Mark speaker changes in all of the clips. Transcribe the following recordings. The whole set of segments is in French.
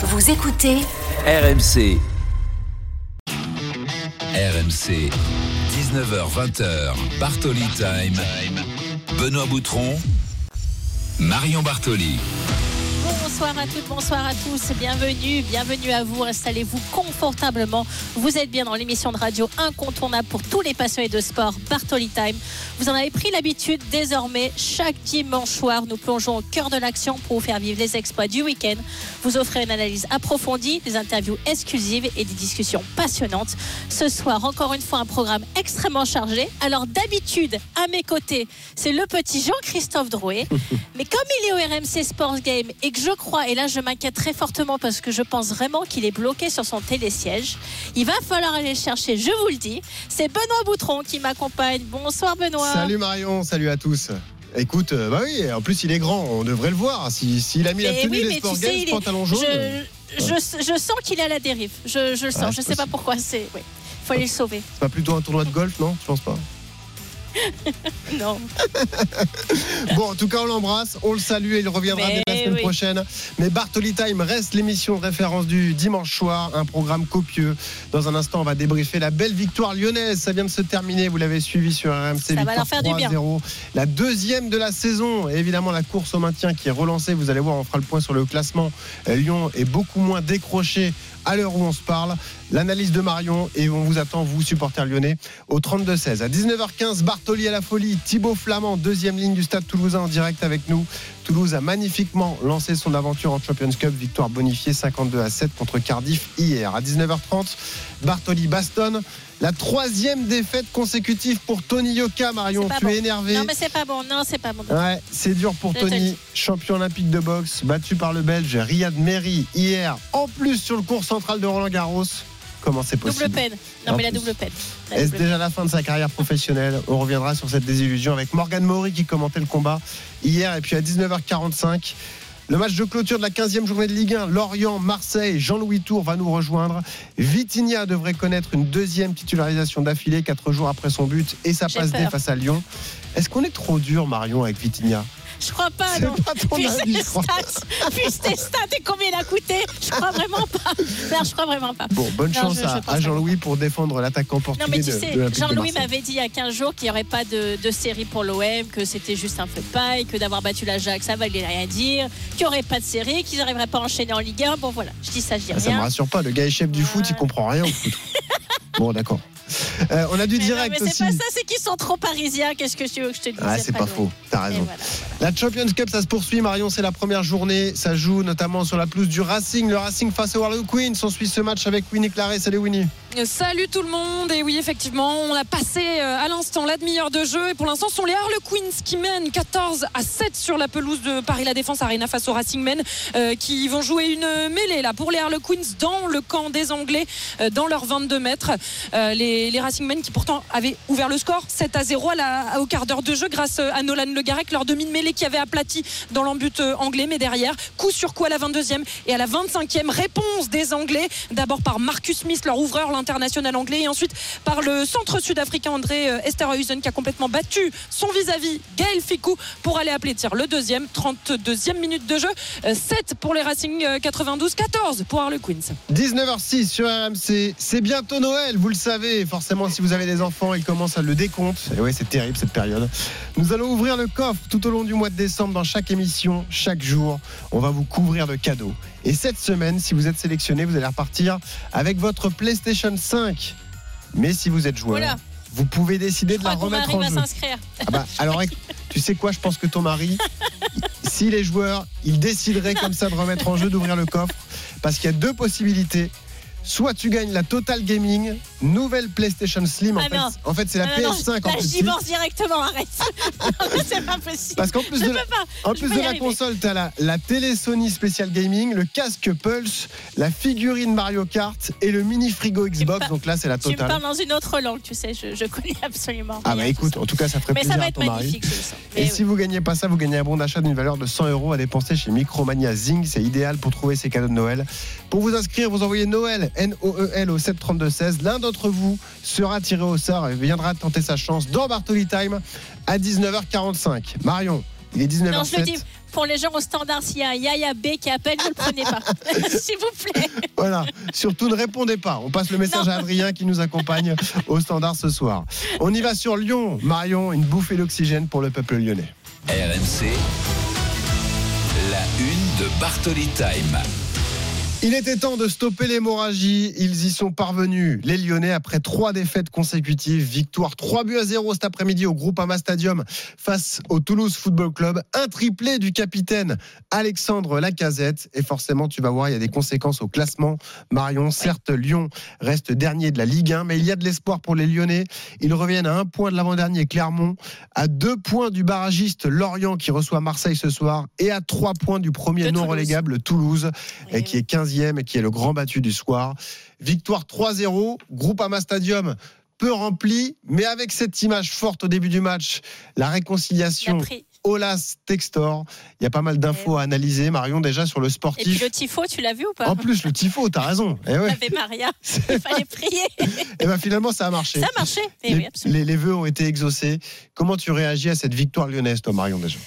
Speaker 1: Vous écoutez
Speaker 2: RMC. RMC. 19h20h. Bartoli Time. Benoît Boutron. Marion Bartoli.
Speaker 3: Bonsoir à toutes, bonsoir à tous, bienvenue, bienvenue à vous, installez-vous confortablement. Vous êtes bien dans l'émission de radio incontournable pour tous les passionnés de sport, Bartoli Time. Vous en avez pris l'habitude, désormais, chaque dimanche soir, nous plongeons au cœur de l'action pour vous faire vivre les exploits du week-end, vous offrir une analyse approfondie, des interviews exclusives et des discussions passionnantes. Ce soir, encore une fois, un programme extrêmement chargé. Alors d'habitude, à mes côtés, c'est le petit Jean-Christophe Drouet. Mais comme il est au RMC Sports Game et que je crois, et là je m'inquiète très fortement parce que je pense vraiment qu'il est bloqué sur son télésiège, il va falloir aller le chercher, je vous le dis. C'est Benoît Boutron qui m'accompagne. Bonsoir Benoît.
Speaker 4: Salut Marion, salut à tous. Écoute, euh, bah oui, en plus il est grand, on devrait le voir. S'il si, a mis la
Speaker 3: Mais
Speaker 4: tenue
Speaker 3: oui,
Speaker 4: des Sport
Speaker 3: sais, est-
Speaker 4: jaune.
Speaker 3: Je, je, je sens qu'il est à la dérive. Je, je le sens.
Speaker 4: Ah,
Speaker 3: je
Speaker 4: c'est
Speaker 3: sais pas pourquoi. C'est. Oui. Faut aller le sauver.
Speaker 4: C'est pas plutôt un tournoi de golf, non? Je pense pas?
Speaker 3: Non.
Speaker 4: Bon, en tout cas, on l'embrasse, on le salue et il reviendra
Speaker 3: Mais
Speaker 4: dès la semaine
Speaker 3: oui.
Speaker 4: prochaine. Mais Bartoli Time reste l'émission de référence du dimanche soir, un programme copieux. Dans un instant, on va débriefer la belle victoire lyonnaise. Ça vient de se terminer, vous l'avez suivi sur RMC.
Speaker 3: Ça va leur faire du bien.
Speaker 4: 3-0. La deuxième de la saison. Et évidemment, la course au maintien qui est relancée. Vous allez voir, on fera le point sur le classement. Euh, Lyon est beaucoup moins décroché à l'heure où on se parle. L'analyse de Marion et on vous attend, vous, supporters lyonnais, au 32-16. À 19h15, Bartoli à la folie, Thibaut Flamand, deuxième ligne du stade toulousain en direct avec nous. Toulouse a magnifiquement lancé son aventure en Champions Cup, victoire bonifiée 52 à 7 contre Cardiff hier. À 19h30, Bartoli bastonne. La troisième défaite consécutive pour Tony Yoka, Marion. Tu
Speaker 3: bon.
Speaker 4: es énervé.
Speaker 3: Non, mais c'est pas bon. Non, c'est pas bon.
Speaker 4: Ouais, c'est dur pour
Speaker 3: Je
Speaker 4: Tony, champion olympique de boxe, battu par le Belge Riyad Meri hier, en plus sur le cours central de Roland Garros. Comment c'est possible
Speaker 3: Double peine. Non, mais la double peine.
Speaker 4: Est-ce déjà la fin de sa carrière professionnelle On reviendra sur cette désillusion avec Morgan Maury qui commentait le combat hier et puis à 19h45. Le match de clôture de la 15e journée de Ligue 1, Lorient, Marseille, Jean-Louis Tour va nous rejoindre. Vitinha devrait connaître une deuxième titularisation d'affilée, quatre jours après son but et sa passe D face à Lyon. Est-ce qu'on est trop dur, Marion, avec Vitinha?
Speaker 3: Je crois pas, non.
Speaker 4: pas ton
Speaker 3: Puis
Speaker 4: avis,
Speaker 3: tes stats, puis tes stats et combien il a coûté, je crois vraiment pas. Non, je crois vraiment pas.
Speaker 4: Bon, bonne
Speaker 3: Non,
Speaker 4: chance
Speaker 3: je-
Speaker 4: à, Jean-Louis pour défendre l'attaquant
Speaker 3: Non,
Speaker 4: portugais
Speaker 3: mais tu
Speaker 4: de,
Speaker 3: sais, Jean-Louis m'avait dit il y a 15 jours qu'il n'y aurait pas de, de série pour l'OM, que c'était juste un feu de paille, que d'avoir battu l'Ajax, ça valait rien dire, qu'il n'y aurait pas de série, qu'ils n'arriveraient pas à enchaîner en Ligue 1. Bon, voilà, je dis ça, je dis
Speaker 4: Ah, ça me
Speaker 3: rien.
Speaker 4: rassure pas, le gars est chef du foot, il comprend rien au foot. bon, d'accord. Euh, on a du
Speaker 3: Mais non,
Speaker 4: direct
Speaker 3: mais c'est pas ça, c'est qu'ils sont trop parisiens. Qu'est-ce que tu veux que je te dise?
Speaker 4: Ah, c'est pas faux, t'as raison.
Speaker 3: voilà.
Speaker 4: La Champions Cup, ça se poursuit, Marion, c'est la première journée. Ça joue notamment sur la pelouse du Racing. Le Racing face au Harley Queens. On suit ce match avec Winnie Claret. Salut Winnie.
Speaker 5: Salut tout le monde et oui effectivement on a passé euh, à l'instant la demi-heure de jeu et pour l'instant ce sont les Harlequins qui mènent 14 à 7 sur la pelouse de Paris La Défense Arena face au Racing Men euh, qui vont jouer une mêlée là pour les Harlequins dans le camp des Anglais euh, dans leurs 22 mètres les, les Racing Men qui pourtant avaient ouvert le score 7 à 0 à la- au quart d'heure de jeu grâce à Nolan Le Garec leur demi de mêlée qui avait aplati dans l'embut euh, anglais mais derrière coup sur coup à la 22e et à la 25e réponse des Anglais d'abord par Marcus Smith leur ouvreur l'international anglais et ensuite par le centre sud-africain André euh, Esterhuizen qui a complètement battu son vis-à-vis Gaël Ficou pour aller appeler tir le deuxième 32e minute de jeu Euh, 7 pour les Racing euh, 92 14 pour Harlequins
Speaker 4: 19h06 sur RMC. C'est bientôt Noël, vous le savez. Forcément, si vous avez des enfants, ils commencent à le décompte. Et ouais, c'est terrible cette période. Nous allons ouvrir le coffre tout au long du mois de décembre dans chaque émission, chaque jour. On va vous couvrir de cadeaux. Et cette semaine, si vous êtes sélectionné, vous allez repartir avec votre PlayStation 5. Mais si vous êtes joueur,
Speaker 3: Voilà.
Speaker 4: vous pouvez décider
Speaker 3: Je
Speaker 4: de la remettre en jeu.
Speaker 3: s'inscrire.
Speaker 4: Ah bah, alors, tu sais quoi Je pense que ton mari, s'il est joueur, il déciderait comme ça de remettre en jeu, d'ouvrir le coffre. Parce qu'il y a deux possibilités. Soit tu gagnes la Total Gaming, nouvelle PlayStation Slim. En
Speaker 3: Ah
Speaker 4: fait,
Speaker 3: non.
Speaker 4: en fait, c'est la
Speaker 3: Ah non, non,
Speaker 4: PS5 en
Speaker 3: là, je
Speaker 4: plus.
Speaker 3: divorce directement, arrête. c'est pas possible.
Speaker 4: Parce qu'en plus
Speaker 3: Je
Speaker 4: de la, en plus de la console, tu as la, la télé Sony Special Gaming, le casque Pulse, la figurine Mario Kart et le mini frigo Xbox. Donc là, c'est la
Speaker 3: Tu me parles dans une autre langue, tu sais, je, je connais absolument.
Speaker 4: Ah bah écoute, en tout cas, ça ferait.
Speaker 3: Mais
Speaker 4: plaisir
Speaker 3: ça va
Speaker 4: à
Speaker 3: être
Speaker 4: ton mari.
Speaker 3: magnifique, je le sens.
Speaker 4: Et si vous gagnez pas ça, vous gagnez un bon d'achat d'une valeur de 100 euros à dépenser chez Micromania Zing. C'est idéal pour trouver ces cadeaux de Noël. Pour vous inscrire, vous envoyez Noël, N-O-E-L au 732-16. L'un d'entre vous sera tiré au sort et viendra tenter sa chance dans Bartoli Time à 19h45. Marion, il est 19h07.
Speaker 3: Non, je le dis. pour les gens au standard, s'il y a un Yaya B qui appelle, ne le prenez pas. S'il vous plaît.
Speaker 4: Voilà, surtout ne répondez pas. On passe le message
Speaker 3: Non.
Speaker 4: à Adrien qui nous accompagne au standard ce soir. On y va sur Lyon. Marion, une bouffée d'oxygène pour le peuple lyonnais.
Speaker 2: RMC, la une de Bartoli Time.
Speaker 4: Il était temps de stopper l'hémorragie. Ils y sont parvenus. Les Lyonnais, après trois défaites consécutives, victoire 3 buts à 0 cet après-midi au Groupama Stadium face au Toulouse Football Club. Un triplé du capitaine Alexandre Lacazette. Et forcément, tu vas voir, il y a des conséquences au classement. Marion, certes, Lyon reste dernier de la Ligue 1, mais il y a de l'espoir pour les Lyonnais. Ils reviennent à un point de l'avant-dernier Clermont, à deux points du barragiste Lorient qui reçoit Marseille ce soir, et à trois points du premier non
Speaker 3: Toulouse.
Speaker 4: relégable Toulouse
Speaker 3: Eh
Speaker 4: et qui est 15e et qui est le grand battu du soir. Victoire 3-0, Groupama Stadium peu rempli, mais avec cette image forte au début du match, la réconciliation. Olas Textor. Il y a pas mal d'infos à analyser, Marion, déjà sur le
Speaker 3: Et puis
Speaker 4: sportif.
Speaker 3: le tifo, tu l'as vu ou pas
Speaker 4: En plus, le tifo, t'as raison. Et ouais.
Speaker 3: Ave Maria, il fallait prier.
Speaker 4: Et ben finalement, ça a marché.
Speaker 3: Ça a marché. Eh
Speaker 4: les,
Speaker 3: oui,
Speaker 4: les vœux ont été exaucés. Comment tu réagis à cette victoire lyonnaise, toi, Marion, déjà?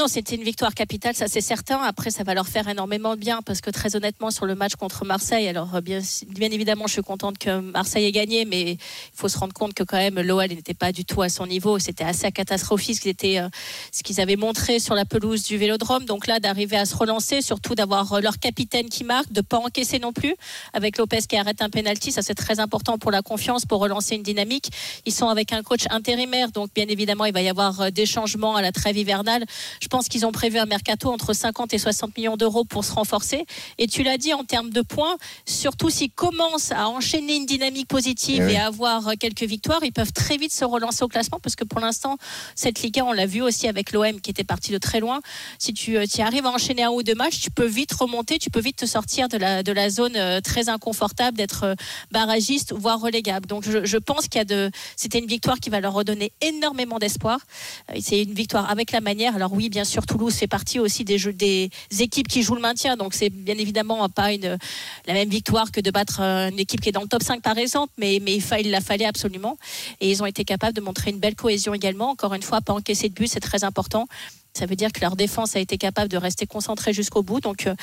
Speaker 3: Non, c'était une victoire capitale, ça c'est certain. Après, ça va leur faire énormément de bien parce que très honnêtement, sur le match contre Marseille, alors euh, bien, évidemment, je suis contente que Marseille ait gagné, mais il faut se rendre compte que quand même l'OL n'était pas du tout à son niveau. C'était assez catastrophique ce qu'ils étaient, euh, ce qu'ils avaient montré sur la pelouse du Vélodrome. Donc là, d'arriver à se relancer, surtout d'avoir euh, leur capitaine qui marque, de pas encaisser non plus, avec Lopez qui arrête un penalty, ça c'est très important pour la confiance, pour relancer une dynamique. Ils sont avec un coach intérimaire, donc bien évidemment, il va y avoir des changements à la trêve hivernale. Je pense qu'ils ont prévu un mercato entre 50 et 60 millions d'euros pour se renforcer. Et tu l'as dit en termes de points, surtout s'ils commencent à enchaîner une dynamique positive
Speaker 4: Eh oui.
Speaker 3: et à avoir quelques victoires, ils peuvent très vite se relancer au classement parce que pour l'instant, cette Ligue 1, on l'a vu aussi avec l'OM qui était parti de très loin. Si tu euh, tu arrives à enchaîner un ou deux matchs, tu peux vite remonter, tu peux vite te sortir de la, de la zone euh, très inconfortable d'être euh, barragiste, voire relégable. Donc je, je pense qu'il y a de, c'était une victoire qui va leur redonner énormément d'espoir. C'est une victoire avec la manière. Alors oui, bien sûr, Toulouse fait partie aussi des, équipes qui jouent le maintien. Donc c'est bien évidemment pas la même victoire que de battre euh, une équipe qui est dans le top 5 par exemple, mais, il, il la fallait absolument. Et ils ont été capables de montrer une belle cohésion également. Encore une fois, pas encaisser de but, c'est très important. Ça veut dire que leur défense a été capable de rester concentrée jusqu'au bout. Donc euh,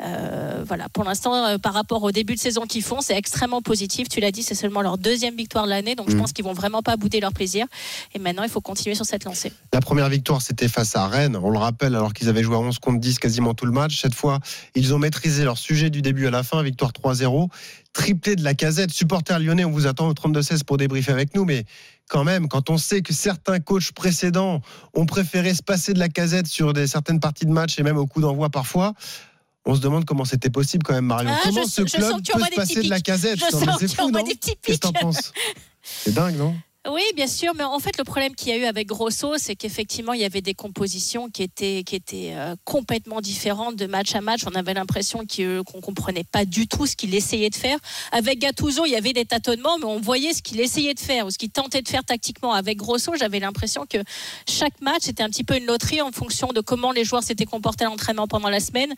Speaker 3: euh, voilà, pour l'instant, euh, par rapport au début de saison qu'ils font, c'est extrêmement positif. Tu l'as dit, c'est seulement leur deuxième victoire de l'année. Donc je
Speaker 4: Mhm.
Speaker 3: pense qu'ils vont vraiment pas bouder leur plaisir. Et maintenant, il faut continuer sur cette lancée.
Speaker 4: La première victoire, c'était face à Rennes. On le rappelle, alors qu'ils avaient joué à 11 contre 10 quasiment tout le match. Cette fois, ils ont maîtrisé leur sujet du début à la fin. Victoire 3-0. Triplé de la casette. Supporter lyonnais, on vous attend au 32-16 pour débriefer avec nous. Mais quand même, quand on sait que certains coachs précédents ont préféré se passer de la casette sur des, certaines parties de match et même au coup d'envoi parfois, on se demande comment c'était possible quand même, Marion.
Speaker 3: Ah,
Speaker 4: comment
Speaker 3: je-
Speaker 4: ce club peut se passer de la casette?
Speaker 3: Je sens que tu
Speaker 4: fou,
Speaker 3: envoies des petits
Speaker 4: Qu'est-ce que t'en penses? C'est dingue, non?
Speaker 3: Oui, bien sûr, mais en fait, le problème qu'il y a eu avec Grosso, c'est qu'effectivement, il y avait des compositions qui étaient, qui étaient euh, complètement différentes de match à match. On avait l'impression qu'on comprenait pas du tout ce qu'il essayait de faire. Avec Gattuso, il y avait des tâtonnements, mais on voyait ce qu'il essayait de faire ou ce qu'il tentait de faire tactiquement. Avec Grosso, j'avais l'impression que chaque match était un petit peu une loterie en fonction de comment les joueurs s'étaient comportés à l'entraînement pendant la semaine.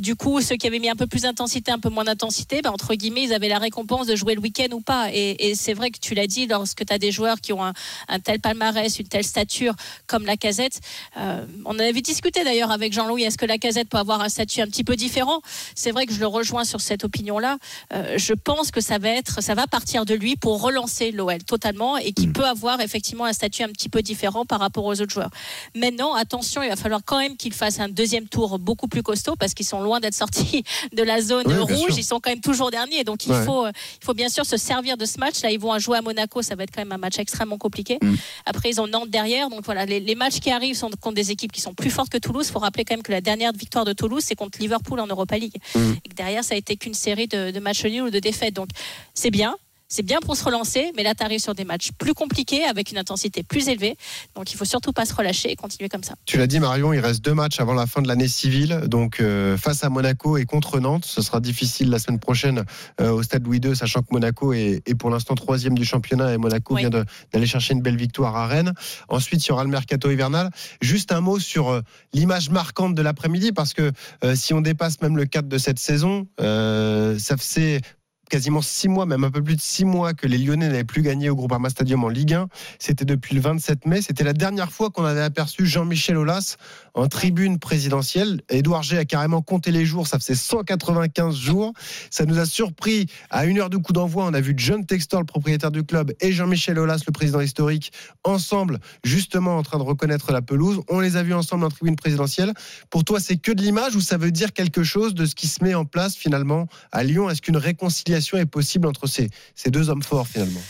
Speaker 3: Du coup, ceux qui avaient mis un peu plus d'intensité, un peu moins d'intensité, ben, entre guillemets, ils avaient la récompense de jouer le week-end ou pas. Et, et c'est vrai que tu l'as dit, lorsque tu as des joueurs qui ont un, un tel palmarès, une telle stature comme la casette, euh, on en avait discuté d'ailleurs avec Jean-Louis, est-ce que la casette peut avoir un statut un petit peu différent? C'est vrai que je le rejoins sur cette opinion-là. Euh, je pense que ça va être, ça va partir de lui pour relancer l'OL totalement et qui peut avoir effectivement un statut un petit peu différent par rapport aux autres joueurs. Maintenant, attention, il va falloir quand même qu'il fasse un deuxième tour beaucoup plus costaud parce qu'ils sont loin d'être sortis de la zone
Speaker 4: Oui,
Speaker 3: rouge. Ils sont quand même toujours derniers. Donc il,
Speaker 4: Ouais.
Speaker 3: faut, euh, il faut bien sûr se servir de ce match. Là, ils vont jouer à Monaco. Ça va être quand même un match extrêmement compliqué.
Speaker 4: Mm.
Speaker 3: Après, ils ont Nantes derrière. Donc voilà, les, les matchs qui arrivent sont contre des équipes qui sont plus fortes que Toulouse. Il faut rappeler quand même que la dernière victoire de Toulouse, c'est contre Liverpool en Europa League.
Speaker 4: Mm.
Speaker 3: Et que derrière, ça a été qu'une série de, de matchs nuls ou de défaites. Donc c'est bien. C'est bien pour se relancer, mais là, tu arrives sur des matchs plus compliqués, avec une intensité plus élevée. Donc, il faut surtout pas se relâcher et continuer comme ça.
Speaker 4: Tu l'as dit Marion, il reste deux matchs avant la fin de l'année civile, donc euh, face à Monaco et contre Nantes. Ce sera difficile la semaine prochaine euh, au stade Louis II, sachant que Monaco est, est pour l'instant troisième du championnat et Monaco
Speaker 3: Oui.
Speaker 4: vient d'aller chercher une belle victoire à Rennes. Ensuite, il y aura le mercato hivernal. Juste un mot sur euh, l'image marquante de l'après-midi, parce que si on dépasse même le cadre de cette saison, ça c'est quasiment six mois, même un peu plus de six mois que les Lyonnais n'avaient plus gagné au Groupama Stadium en Ligue 1. C'était depuis le 27 mai. C'était la dernière fois qu'on avait aperçu Jean-Michel Aulas en tribune présidentielle. Édouard G a carrément compté les jours. Ça faisait 195 jours. Ça nous a surpris à une heure de coup d'envoi. On a vu John Textor, le propriétaire du club, et Jean-Michel Aulas, le président historique, ensemble, justement en train de reconnaître la pelouse. On les a vus ensemble en tribune présidentielle. Pour toi, c'est que de l'image ou ça veut dire quelque chose de ce qui se met en place finalement à Lyon? Est-ce qu'une réconciliation est possible entre ces, ces deux hommes forts finalement?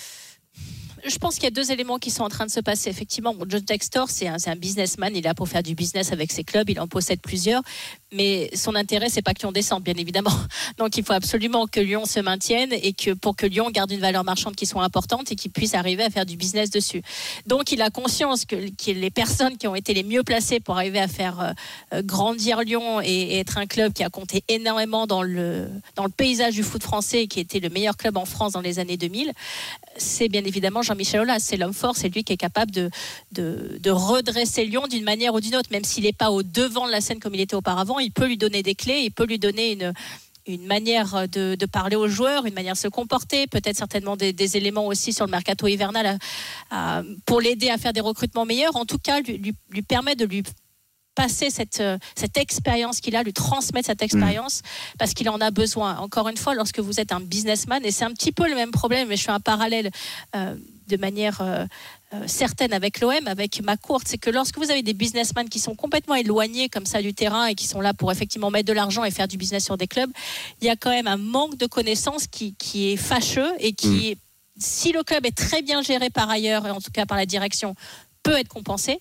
Speaker 3: Je pense qu'il y a deux éléments qui sont en train de se passer. Effectivement, John Textor, c'est un, un, businessman. Il est là pour faire du business avec ses clubs. Il en possède plusieurs. Mais son intérêt, c'est pas que Lyon descende, bien évidemment. Donc, il faut absolument que Lyon se maintienne et que pour que Lyon garde une valeur marchande qui soit importante et qu'il puisse arriver à faire du business dessus. Donc, il a conscience que, les personnes qui ont été les mieux placées pour arriver à faire euh, grandir Lyon et, être un club qui a compté énormément dans le, paysage du foot français et qui était le meilleur club en France dans les années 2000, c'est bien évidemment Jean-Michel Aulas. C'est l'homme fort, c'est lui qui est capable de, de, de redresser Lyon d'une manière ou d'une autre, même s'il n'est pas au devant de la scène comme il était auparavant, il peut lui donner des clés, il peut lui donner une, une manière de, parler aux joueurs, une manière de se comporter, peut-être certainement des, éléments aussi sur le mercato hivernal pour l'aider à faire des recrutements meilleurs. En tout cas, lui permet de lui passer cette, cette expérience qu'il a, lui transmettre cette expérience parce qu'il en a besoin. Encore une fois, lorsque vous êtes un businessman, et c'est un petit peu le même problème, mais je fais un parallèle euh, de manière euh, euh, certaine avec l'OM, avec ma courte, c'est que lorsque vous avez des businessmen qui sont complètement éloignés comme ça du terrain et qui sont là pour effectivement mettre de l'argent et faire du business sur des clubs, il y a quand même un manque de connaissances qui, qui est fâcheux et qui, mmh. si le club est très bien géré par ailleurs, et en tout cas par la direction, peut être compensé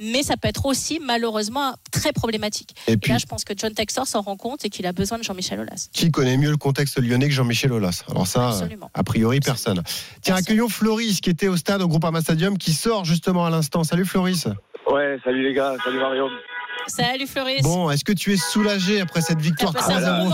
Speaker 3: mais ça peut être aussi malheureusement très problématique. Et, puis, et là, je pense que John Textor s'en rend compte et qu'il a besoin de Jean-Michel Aulas.
Speaker 4: Qui connaît mieux le contexte lyonnais que Jean-Michel Aulas Alors ça, Absolument. a priori, personne. Tiens, accueillons Floris qui était au stade au Groupama Stadium, qui sort justement à l'instant. Salut Floris.
Speaker 1: Ouais, salut les gars, salut Mario.
Speaker 3: Salut Floris.
Speaker 4: Bon, est-ce que tu es soulagé après cette victoire
Speaker 3: 3
Speaker 1: 0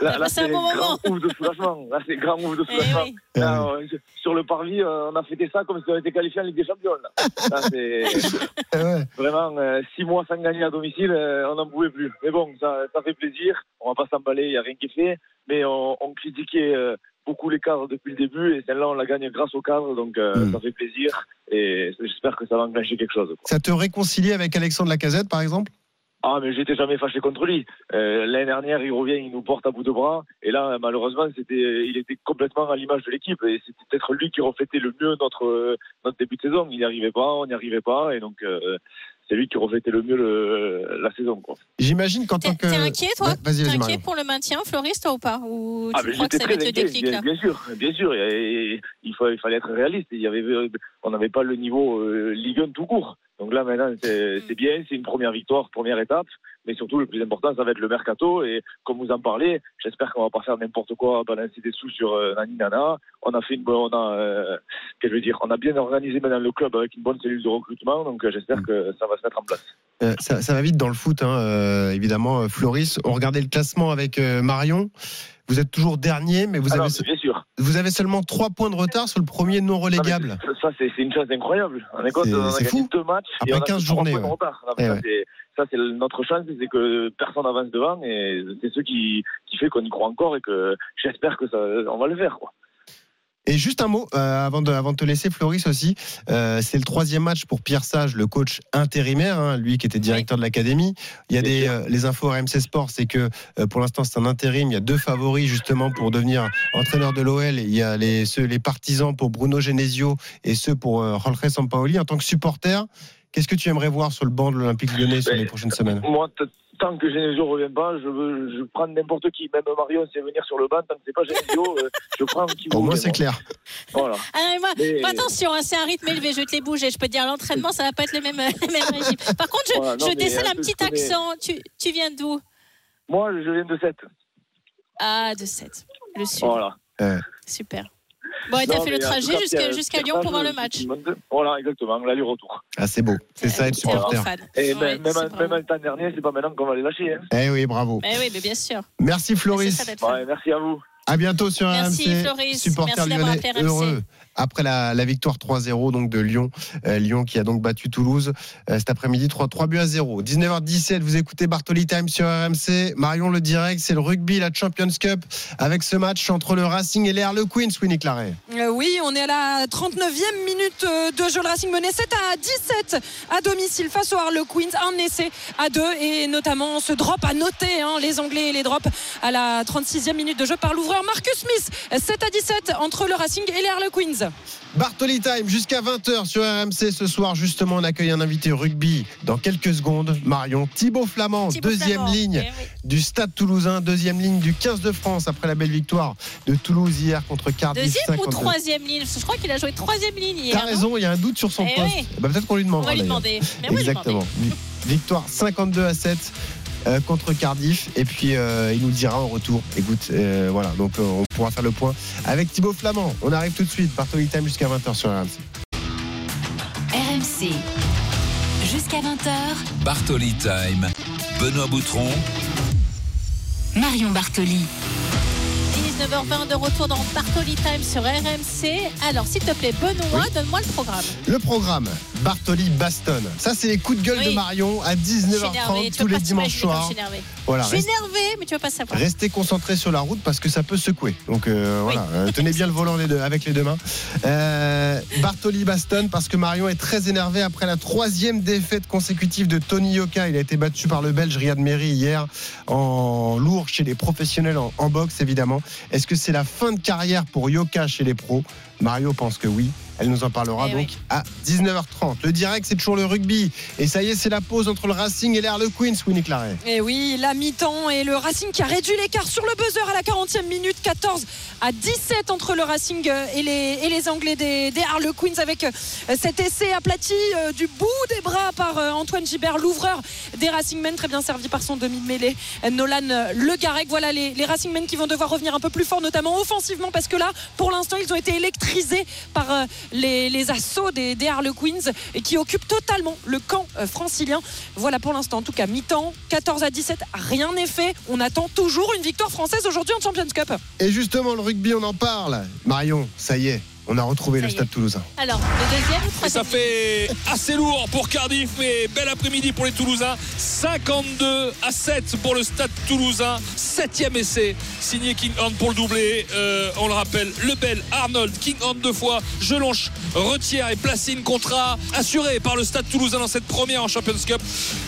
Speaker 1: Là, là c'est un bon grand ouf de soulagement. Là, c'est grand ouf de soulagement. Eh oui. là, euh, sur le parvis, euh, on a fêté ça comme si on était qualifié en Ligue des Champions. Là. là c'est ouais. vraiment euh, six mois sans gagner à domicile, euh, on n'en pouvait plus. Mais bon, ça, ça fait plaisir. On va pas s'emballer, il n'y a rien qui est fait. Mais on, on critiquait euh, beaucoup les cadres depuis le début et celle-là on la gagne grâce au cadre donc euh, mm. ça fait plaisir et j'espère que ça va enclencher quelque chose. Quoi.
Speaker 4: Ça te réconcilie avec Alexandre Lacazette par exemple?
Speaker 1: Ah, mais j'étais jamais fâché contre lui. Euh, L'année dernière, il revient, il nous porte à bout de bras. Et là, malheureusement, c'était, il était complètement à l'image de l'équipe. Et c'était peut-être lui qui reflétait le mieux notre, notre début de saison. Il n'y arrivait pas, on n'y arrivait pas. Et donc, euh, c'est lui qui reflétait le mieux le, la saison. Quoi.
Speaker 4: J'imagine qu'en tant que.
Speaker 3: T'es inquiet, toi ouais, T'es inquiet pour le maintien, Floris, toi ou pas Ou tu
Speaker 1: ah,
Speaker 3: crois que ça va être le déclic
Speaker 1: bien, bien, sûr, bien sûr. Et, et, il, faut, il fallait être réaliste. Il y avait, on n'avait pas le niveau euh, Ligue 1 tout court. Donc là, maintenant, c'est mm. bien. C'est une première victoire, première étape mais surtout le plus important ça va être le mercato et comme vous en parlez j'espère qu'on va pas faire n'importe quoi balancer des sous sur euh, Nani Nana on a fait une on a euh, je veux dire on a bien organisé maintenant le club avec une bonne cellule de recrutement donc euh, j'espère que ça va se mettre en place
Speaker 4: euh, ça, ça, va vite dans le foot hein, euh, évidemment Floris on regardait le classement avec Marion vous êtes toujours dernier, mais vous,
Speaker 1: Alors,
Speaker 4: avez,
Speaker 1: bien sûr.
Speaker 4: vous avez seulement 3 points de retard sur le premier non relégable.
Speaker 1: Ah, ça, c'est une chance incroyable. On, est,
Speaker 4: on a
Speaker 1: fou. deux matchs.
Speaker 4: Après 15 journées. Ouais.
Speaker 1: Eh ouais. Ça, c'est notre chance, c'est que personne n'avance devant et c'est ce qui, qui fait qu'on y croit encore et que j'espère que ça, on va le faire. Quoi.
Speaker 4: Et juste un mot euh, avant, de, avant de te laisser, Floris aussi. Euh, c'est le troisième match pour Pierre Sage, le coach intérimaire, hein, lui qui était directeur de l'académie. Il y a des euh, les infos RMC Sport, c'est que pour l'instant c'est un intérim. Il y a deux favoris justement pour devenir entraîneur de l'OL. Il y a les ceux, les partisans pour Bruno Genesio et ceux pour Jorge Sampaoli. En tant que supporter, qu'est-ce que tu aimerais voir sur le banc de l'Olympique Lyonnais sur les prochaines semaines?
Speaker 1: Moi, tant que Genesio revient pas, je veux, je prends n'importe qui. Même Marion, c'est venir sur le banc. Tant que c'est pas Genesio, euh, je prends qui
Speaker 4: Au moins, c'est clair.
Speaker 1: Voilà.
Speaker 3: Ah, moi, Mais... attention, hein, c'est un rythme élevé. Je vais te les bouger. Je peux te dire, l'entraînement, ça va pas être le même, régime. Par contre, je, voilà, non, je décèle un petit accent. Tu, tu viens d'où?
Speaker 1: Moi, je viens de 7.
Speaker 3: Ah, de 7. Le sud.
Speaker 1: Voilà.
Speaker 3: Euh. Super. Bon, et t'as fait le trajet jusqu'à jusqu Lyon pour voir le match.
Speaker 1: Voilà, exactement, l'aller-retour.
Speaker 4: Ah, c'est beau. C'est ça être supporter.
Speaker 1: Et ouais, même, même, même le temps dernier, c'est pas maintenant qu'on va les lâcher. Hein.
Speaker 4: Eh oui, bravo.
Speaker 3: Eh oui, mais bien sûr.
Speaker 4: Merci Floris.
Speaker 1: Ouais, merci à vous.
Speaker 4: À bientôt sur
Speaker 3: Merci
Speaker 4: RMC.
Speaker 3: Floris.
Speaker 4: Supporter
Speaker 3: Merci
Speaker 4: lyonnais heureux. Après la, victoire 3-0 donc de Lyon. Euh, Lyon qui a donc battu Toulouse euh, cet après-midi 3, 3 buts à 0. 19h17, vous écoutez Bartoli Time sur RMC. Marion le direct, c'est le rugby, la Champions Cup avec ce match entre le Racing et les Harlequins, Winnie Claret.
Speaker 5: Euh, oui, on est à la 39e minute de jeu. Le Racing menait 7 à 17 à domicile face aux Harlequins. Un essai à deux et notamment ce drop à noter, hein, les Anglais et les drops à la 36e minute de jeu par l'ouvreur Marcus Smith. 7 à 17 entre le Racing et les Harlequins.
Speaker 4: Bartoli Time jusqu'à 20h sur RMC ce soir. Justement, on accueille un invité rugby dans quelques secondes. Marion Thibaut Flamand, deuxième ligne eh du Stade Toulousain, deuxième ligne du 15 de France après la belle victoire de Toulouse hier contre Cardiff.
Speaker 3: Deuxième ou troisième ligne? Je crois qu'il a joué troisième ligne hier.
Speaker 4: T'as raison, il y a un doute sur son eh poste. Bah, peut-être qu'on lui demande.
Speaker 3: On va lui demander.
Speaker 4: Exactement. Victoire 52 à 7. Euh, contre Cardiff. Et puis, euh, il nous dira en retour. Écoute, euh, voilà, donc on pourra faire le point avec Thibaut Flamand. On arrive tout de suite. Bartoli Time jusqu'à 20h sur RMC.
Speaker 2: RMC. Jusqu'à 20h. Bartoli Time. Benoît Boutron.
Speaker 3: Marion Bartoli. 19h20 de retour dans Bartoli Time sur RMC. Alors, s'il te plaît, Benoît, donne-moi le programme.
Speaker 4: Le programme, Bartoli Baston. Ça, c'est les coups de gueule de Marion à 19h30 tous les dimanches soirs.
Speaker 3: Voilà, je suis énervé, mais tu vas pas savoir.
Speaker 4: Restez concentrés sur la route parce que ça peut secouer. Donc euh, voilà, euh, tenez bien le volant avec les deux mains. Euh, Bartoli Baston parce que Marion est très énervé après la troisième défaite consécutive de Tony Yoka. Il a été battu par le Belge Riyad Meri hier en lourd chez les professionnels en, en boxe évidemment. Est-ce que c'est la fin de carrière pour Yoka chez les pros Mario pense que oui. Elle nous en parlera eh donc à 19h30. Le direct, c'est toujours le rugby. Et ça y est, c'est la pause entre le Racing et les Harlequins, Winnie Claret.
Speaker 5: Et eh oui, la mi-temps et le Racing qui a réduit l'écart sur le buzzer à la 40e minute, 14 à 17 entre le Racing et les, et les Anglais des, des Harlequins avec euh, cet essai aplati euh, du bout des bras par euh, Antoine Gibert, l'ouvreur des Racingmen, très bien servi par son demi de mêlée, Nolan Le Garec. Voilà les, les Racingmen qui vont devoir revenir un peu plus fort, notamment offensivement, parce que là, pour l'instant, ils ont été par les, assauts des, des, Harlequins et qui occupent totalement le camp euh, francilien. Voilà pour l'instant, en tout cas, mi-temps, 14 à 17, rien n'est fait. On attend toujours une victoire française aujourd'hui en Champions Cup.
Speaker 4: Et justement, le rugby, on en parle. Marion, ça y est, on a retrouvé le stade toulousain.
Speaker 3: Alors, le deuxième,
Speaker 6: ça fait assez lourd pour Cardiff, mais bel après-midi pour les Toulousains. 52 à 7 pour le stade toulousain. Septième essai, signé King Horn pour le doublé. Euh, on le rappelle, Le Bel, Arnold, King Horn deux fois, Gelonche, Retière et Placine. Contrat assuré par le stade toulousain dans cette première en Champions Cup.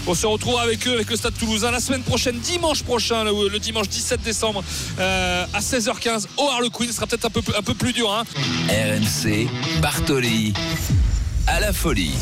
Speaker 6: On se retrouvera avec eux, avec le stade toulousain, la semaine prochaine, dimanche prochain, le, dimanche 17 décembre, euh, à 16h15 au Harlequin. Ce sera peut-être un peu, un peu plus dur. Hein.
Speaker 2: RMC, Bartoli, à la folie.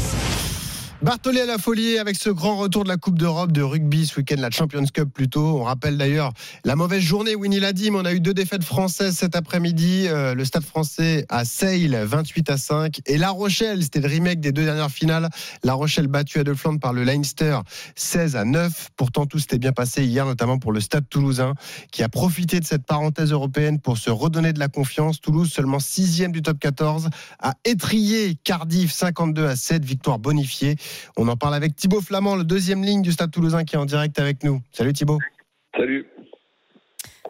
Speaker 4: Bartoli à la folie avec ce grand retour de la Coupe d'Europe de rugby ce week-end, la Champions Cup plutôt. On rappelle d'ailleurs la mauvaise journée, Winnie l'a dit, mais on a eu deux défaites françaises cet après-midi. Euh, le Stade français à Sale, 28 à 5. Et La Rochelle, c'était le remake des deux dernières finales. La Rochelle battue à deux Flandre par le Leinster, 16 à 9. Pourtant, tout s'était bien passé hier, notamment pour le Stade toulousain, qui a profité de cette parenthèse européenne pour se redonner de la confiance. Toulouse, seulement sixième du top 14, a étrié Cardiff, 52 à 7, victoire bonifiée. On en parle avec Thibaut Flamand, le deuxième ligne du Stade Toulousain qui est en direct avec nous. Salut Thibaut.
Speaker 1: Salut.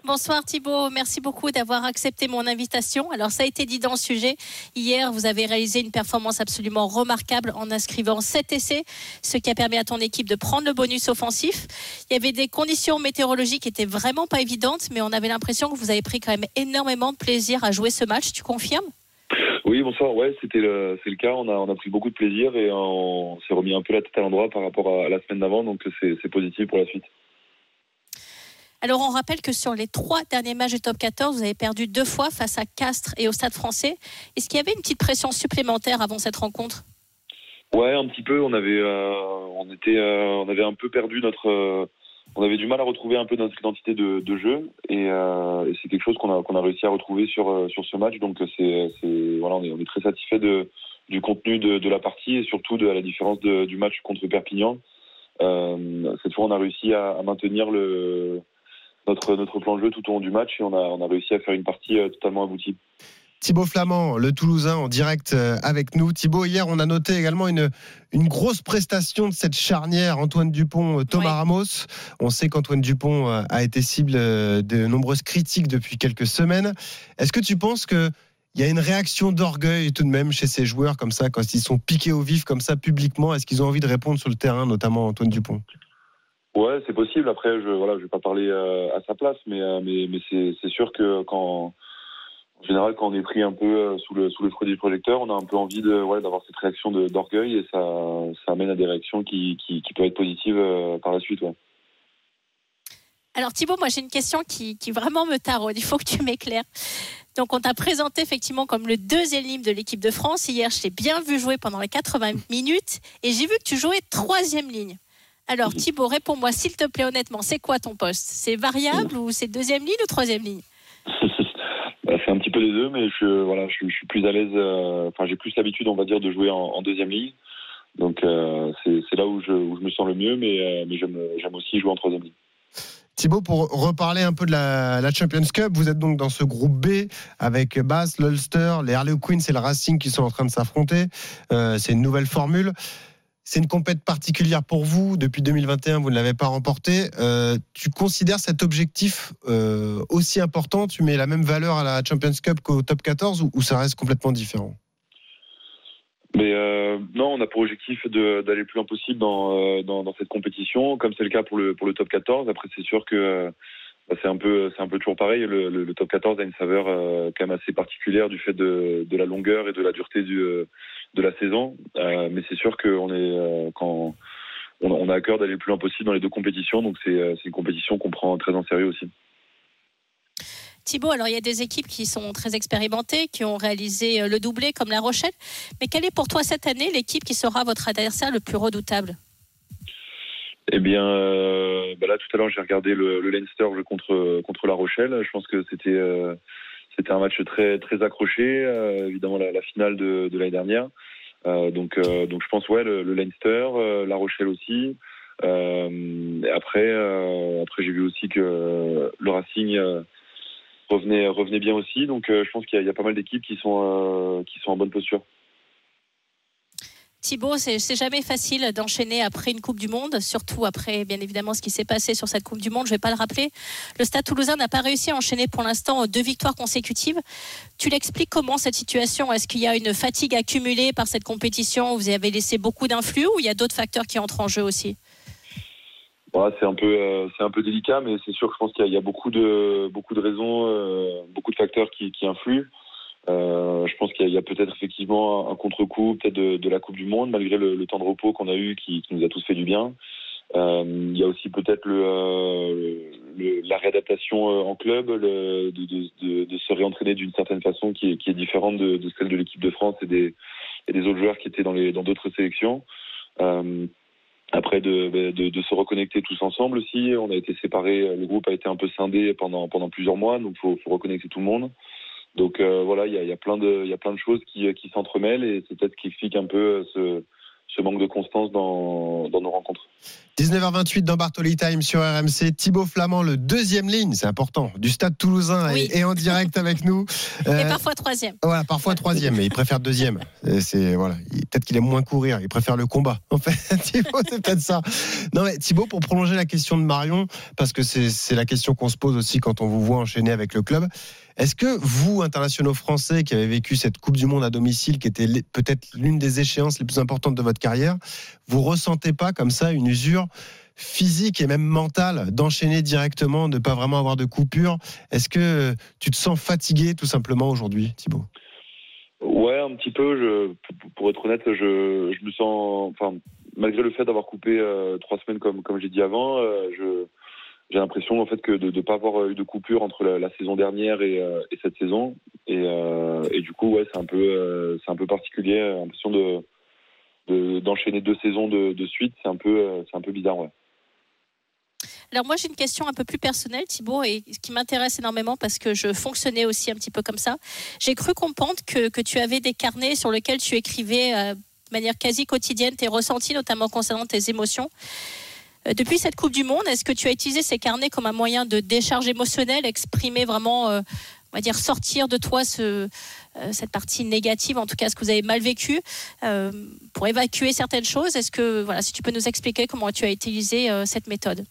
Speaker 3: Bonsoir Thibaut, merci beaucoup d'avoir accepté mon invitation. Alors ça a été dit dans le sujet, hier vous avez réalisé une performance absolument remarquable en inscrivant 7 essais, ce qui a permis à ton équipe de prendre le bonus offensif. Il y avait des conditions météorologiques qui étaient vraiment pas évidentes, mais on avait l'impression que vous avez pris quand même énormément de plaisir à jouer ce match, tu confirmes?
Speaker 1: Oui, bonsoir. Ouais, c'était le, c'est le cas. On a, on a pris beaucoup de plaisir et on s'est remis un peu la tête à l'endroit par rapport à la semaine d'avant, donc c'est, positif pour la suite.
Speaker 3: Alors, on rappelle que sur les trois derniers matchs du top 14, vous avez perdu deux fois face à Castres et au Stade français. Est-ce qu'il y avait une petite pression supplémentaire avant cette rencontre?
Speaker 1: Ouais, un petit peu. On avait, euh, on était, euh, on avait un peu perdu notre on avait du mal à retrouver un peu notre identité de, jeu euh, et, c'est quelque chose qu'on a, réussi à retrouver sur, euh, sur ce match. Donc c'est, voilà, on est, très satisfait du contenu de, la partie et surtout de la différence du match contre Perpignan. Euh, cette fois, on a réussi à, à, maintenir notre, notre plan de jeu tout au long du match et on a réussi à faire une partie totalement aboutie.
Speaker 4: Thibaut Flamand, le Toulousain, en direct euh, avec nous. Thibaut, hier, on a noté également une, une grosse prestation de cette charnière Antoine Dupont, euh, Thomas Ramos. On sait qu'Antoine Dupont euh, a été cible de nombreuses critiques depuis quelques semaines. Est-ce que tu penses que il y a une réaction d'orgueil tout de même chez ces joueurs comme ça, quand ils sont piqués au vif comme ça publiquement? Est-ce qu'ils ont envie de répondre sur le terrain, notamment Antoine Dupont?
Speaker 7: Ouais, c'est possible. Après, je voilà, je vais pas parler euh, à sa place, mais euh, mais, mais c'est sûr que quand en général, quand on est pris un peu euh, sous le sous le du projecteur, on a un peu envie de ouais, d'avoir cette réaction d'orgueil et ça ça amène à des réactions qui qui, qui peuvent être positives par la suite. Ouais.
Speaker 3: Alors Thibaut, moi j'ai une question qui, qui vraiment me taraude. Il faut que tu m'éclaires. Donc on t'a présenté effectivement comme le deuxième ligne de l'équipe de France. Hier, je t'ai bien vu jouer pendant les 80 minutes et j'ai vu que tu jouais troisième ligne. Alors Thibaut, réponds-moi s'il te plaît honnêtement, c'est quoi ton poste? C'est variable ou c'est deuxième ligne ou troisième ligne
Speaker 7: bah, C'est un petit peu des deux, mais je, voilà, je, suis plus à l'aise, euh, enfin j'ai plus l'habitude on va dire de jouer en, deuxième ligne. Donc euh, c'est là où je, me sens le mieux, mais, euh, j'aime aussi jouer en troisième ligne.
Speaker 4: Thibaut, pour reparler un peu de la, Champions Cup, vous êtes donc dans ce groupe B avec Bass, l'Ulster, les Harley Queens et le Racing qui sont en train de s'affronter. C'est une nouvelle formule. C'est une compète particulière pour vous. Depuis 2021, vous ne l'avez pas remporté. Euh, tu considères cet objectif euh, aussi important? Tu mets la même valeur à la Champions Cup qu'au top 14 ou ça reste complètement différent?
Speaker 7: Mais euh, non, on a pour objectif d'aller le plus loin possible dans, cette compétition, comme c'est le cas pour le, top 14. Après, c'est sûr que bah, c'est un peu toujours pareil. Le, top 14 a une saveur quand même assez particulière du fait de la longueur et de la dureté du, de la saison. mais c'est sûr qu'on est quand on, a à cœur d'aller le plus loin possible dans les deux compétitions, donc c'est une compétition qu'on prend très en sérieux aussi.
Speaker 3: Thibaut, alors il y a des équipes qui sont très expérimentées, qui ont réalisé euh, le doublé comme La Rochelle. Mais quelle est pour toi cette année l'équipe qui sera votre adversaire le plus redoutable?
Speaker 7: Eh bien, euh, bah là tout à l'heure j'ai regardé le, Leinster contre contre La Rochelle. Je pense que c'était euh, c'était un match très très accroché. évidemment la, finale de, l'année dernière. donc donc je pense ouais le, Leinster, La Rochelle aussi. après après j'ai vu aussi que le Racing revenait, bien aussi. Donc euh, je pense qu'il y, a pas mal d'équipes qui, sont euh, qui sont en bonne posture.
Speaker 3: Thibaut, c'est jamais facile d'enchaîner après une Coupe du Monde, surtout après, bien évidemment, ce qui s'est passé sur cette Coupe du Monde. Je ne vais pas le rappeler. Le Stade toulousain n'a pas réussi à enchaîner pour l'instant deux victoires consécutives. Tu l'expliques comment cette situation? Est-ce qu'il y a une fatigue accumulée par cette compétition? Vous avez laissé beaucoup d'influx ou il y a d'autres facteurs qui entrent en jeu aussi?
Speaker 7: C'est un peu euh, c'est un peu délicat, mais c'est sûr que je pense qu'il y, a beaucoup de beaucoup de raisons, euh, beaucoup de facteurs qui influent. Euh, je pense qu'il y a, peut-être effectivement un, contre-coup peut-être de, la Coupe du Monde, malgré le, temps de repos qu'on a eu, qui, nous a tous fait du bien. il y a aussi peut-être le, la réadaptation en club, de, se réentraîner d'une certaine façon qui est, différente de, celle de l'équipe de France et des, autres joueurs qui étaient dans d'autres sélections. Après de, se reconnecter tous ensemble aussi. On a été séparés, le groupe a été un peu scindé pendant, plusieurs mois, donc faut, faut, reconnecter tout le monde. Donc euh, voilà, il y a, y, plein de, a plein de choses qui, qui s'entremêlent et c'est peut-être qui explique un peu ce, ce manque de constance dans, dans nos rencontres.
Speaker 4: 19h28 dans Bartoli Time sur RMC. Thibaut Flamand, le deuxième ligne, c'est important, du stade toulousain et, en direct avec nous.
Speaker 3: et euh, parfois troisième.
Speaker 4: Voilà, parfois troisième, mais il préfère deuxième. C'est voilà, peut-être qu'il aime moins courir, il préfère le combat. En fait, Thibaut, c'est peut-être ça. Non mais Thibaut, pour prolonger la question de Marion, parce que c'est la question qu'on se pose aussi quand on vous voit enchaîner avec le club. Est-ce que vous, internationaux français, qui avez vécu cette Coupe du Monde à domicile, qui était peut-être l'une des échéances les plus importantes de votre carrière, vous ressentez pas comme ça une usure physique et même mentale d'enchaîner directement, de ne pas vraiment avoir de coupure? Est-ce que tu te sens fatigué tout simplement aujourd'hui, Thibaut?
Speaker 7: Ouais, un petit peu. Pour être honnête, je, je me sens, enfin, malgré le fait d'avoir coupé euh, trois semaines comme comme j'ai dit avant, euh, j'ai l'impression en fait que de ne pas avoir eu de coupure entre la, saison dernière et, euh, et, cette saison et, et du coup ouais c'est un peu euh, c'est un peu particulier l'impression de d'enchaîner deux saisons de, suite c'est un peu c'est un peu bizarre.
Speaker 3: Alors moi j'ai une question un peu plus personnelle Thibaut et qui m'intéresse énormément parce que je fonctionnais aussi un petit peu comme ça. J'ai cru comprendre que, que tu avais des carnets sur lesquels tu écrivais de manière quasi quotidienne tes ressentis notamment concernant tes émotions. Euh, depuis cette Coupe du Monde, est-ce que tu as utilisé ces carnets comme un moyen de décharge émotionnelle, exprimer vraiment, euh, on va dire, sortir de toi euh, cette partie négative, en tout cas ce que vous avez mal vécu, pour évacuer certaines choses Est-ce que, voilà, si tu peux nous expliquer comment tu as utilisé cette méthode?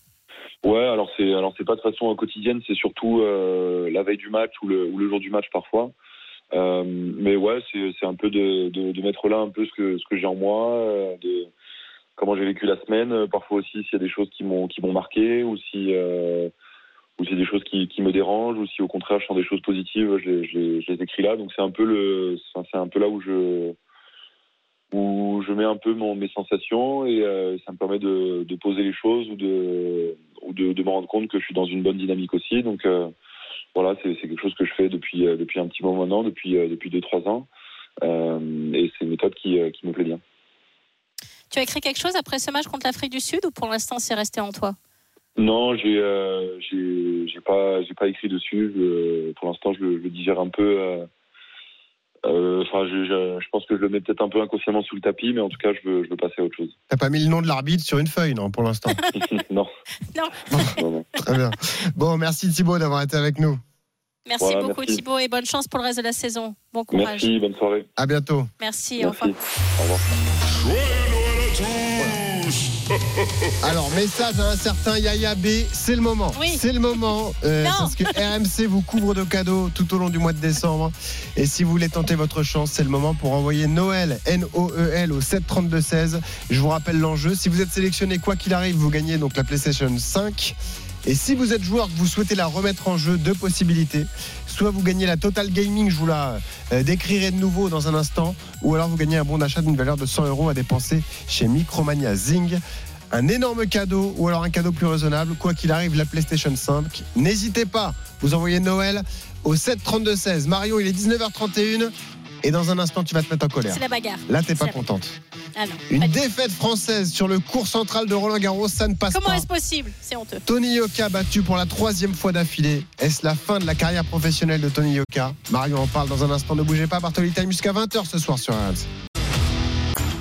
Speaker 7: Ouais, alors c'est alors c'est pas de façon quotidienne, c'est surtout la veille du match ou le, ou le jour du match parfois. mais ouais, c'est un peu de, de, mettre là un peu ce que, ce que j'ai en moi, de comment j'ai vécu la semaine. Parfois aussi s'il y a des choses qui m'ont qui m'ont marqué ou si ou a des choses qui, me dérangent ou si au contraire je sens des choses positives, je les, écris là. Donc c'est un peu le, c'est un peu là où je où je mets un peu mon, mes sensations et euh, ça me permet de, poser les choses ou de ou de, de, me rendre compte que je suis dans une bonne dynamique aussi. Donc euh, voilà, c'est quelque chose que je fais depuis euh, depuis un petit moment maintenant, depuis depuis deux trois ans, et c'est une méthode qui, qui me plaît bien.
Speaker 3: Tu as écrit quelque chose après ce match contre l'Afrique du Sud ou pour l'instant c'est resté en toi?
Speaker 7: Non, j'ai euh, j'ai pas j'ai pas écrit dessus. pour l'instant, je, le digère un peu. Euh, euh, enfin, je, je, pense que je le mets peut-être un peu inconsciemment sous le tapis, mais en tout cas, je veux, je veux passer à autre chose.
Speaker 4: T'as pas mis le nom de l'arbitre sur une feuille, non, pour l'instant?
Speaker 7: Non.
Speaker 3: non.
Speaker 4: Très bien. Bon, merci Thibaut d'avoir été avec nous.
Speaker 3: Merci beaucoup Thibaut et bonne chance pour le reste de la saison. Bon courage.
Speaker 7: Merci, bonne soirée.
Speaker 4: À bientôt.
Speaker 3: Merci,
Speaker 7: merci.
Speaker 3: au revoir.
Speaker 7: Au revoir.
Speaker 4: Alors, message à un certain Yaya B, c'est le moment. C'est le moment. Euh, parce que RMC vous couvre de cadeaux tout au long du mois de décembre. Et si vous voulez tenter votre chance, c'est le moment pour envoyer Noël, N-O-E-L, au 732-16. Je vous rappelle l'enjeu. Si vous êtes sélectionné, quoi qu'il arrive, vous gagnez donc la PlayStation 5. Et si vous êtes joueur que vous souhaitez la remettre en jeu, deux possibilités. Soit vous gagnez la Total Gaming, je vous la euh, décrirai de nouveau dans un instant, ou alors vous gagnez un bon d'achat d'une valeur de 100 euros à dépenser chez Micromania Zing. Un énorme cadeau ou alors un cadeau plus raisonnable, quoi qu'il arrive, la PlayStation 5. N'hésitez pas, vous envoyez Noël au 7 16. Mario, il est 19h31. Et dans un instant, tu vas te mettre en colère.
Speaker 3: C'est la bagarre.
Speaker 4: Là, t'es pas contente.
Speaker 3: Ah non,
Speaker 4: Une défaite française sur le cours central de Roland Garros, ça ne passe
Speaker 3: pas.
Speaker 4: Comment
Speaker 3: est-ce possible? C'est honteux.
Speaker 4: Tony Yoka battu pour la troisième fois d'affilée. Est-ce la fin de la carrière professionnelle de Tony Yoka? Mario en parle dans un instant. Ne bougez pas. Bartoli Time jusqu'à 20h ce soir sur RMC.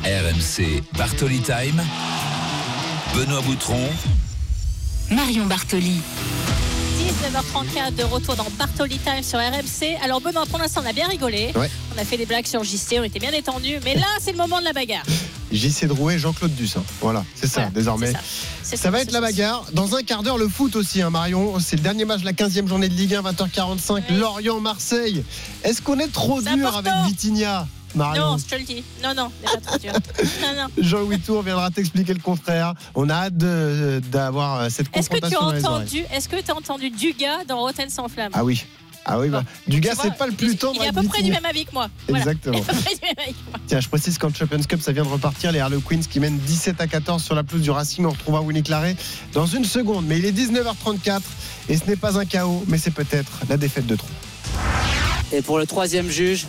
Speaker 2: RMC Bartoli Time. Benoît Boutron.
Speaker 3: Marion Bartoli. 19h34 de retour dans Bartoli Time sur RMC. Alors Benoît, pour l'instant, on a bien rigolé. On a fait des blagues sur JC, on était bien détendus. Mais là, c'est le moment de la bagarre.
Speaker 4: JC Drouet, Jean-Claude Dussin. Voilà, c'est ça, désormais. Ça. va être la bagarre. Dans un quart d'heure, le foot aussi, hein, Marion. C'est le dernier match de la 15e journée de Ligue 1, 20h45. Lorient-Marseille. Est-ce qu'on est trop dur avec Vitinha?
Speaker 3: Non, je te le dis. Non, non, pas trop dur.
Speaker 4: Jean-Louis Tour viendra t'expliquer le contraire. On a hâte d'avoir euh, cette confrontation.
Speaker 3: Est-ce que tu as entendu, est-ce que tu as entendu Dugas dans Rotten sans flamme?
Speaker 4: Ah oui. Ah oui, bah, Dugas, c'est pas le plus tendre.
Speaker 3: Il est à peu près du même avis que moi.
Speaker 4: Exactement. Tiens, je précise qu'en Champions Cup, ça vient de repartir. Les Harlequins qui mènent 17 à 14 sur la pelouse du Racing. On retrouvera Winnie Claret dans une seconde. Mais il est 19h34 et ce n'est pas un chaos, mais c'est peut-être la défaite de trop.
Speaker 8: Et pour le troisième juge,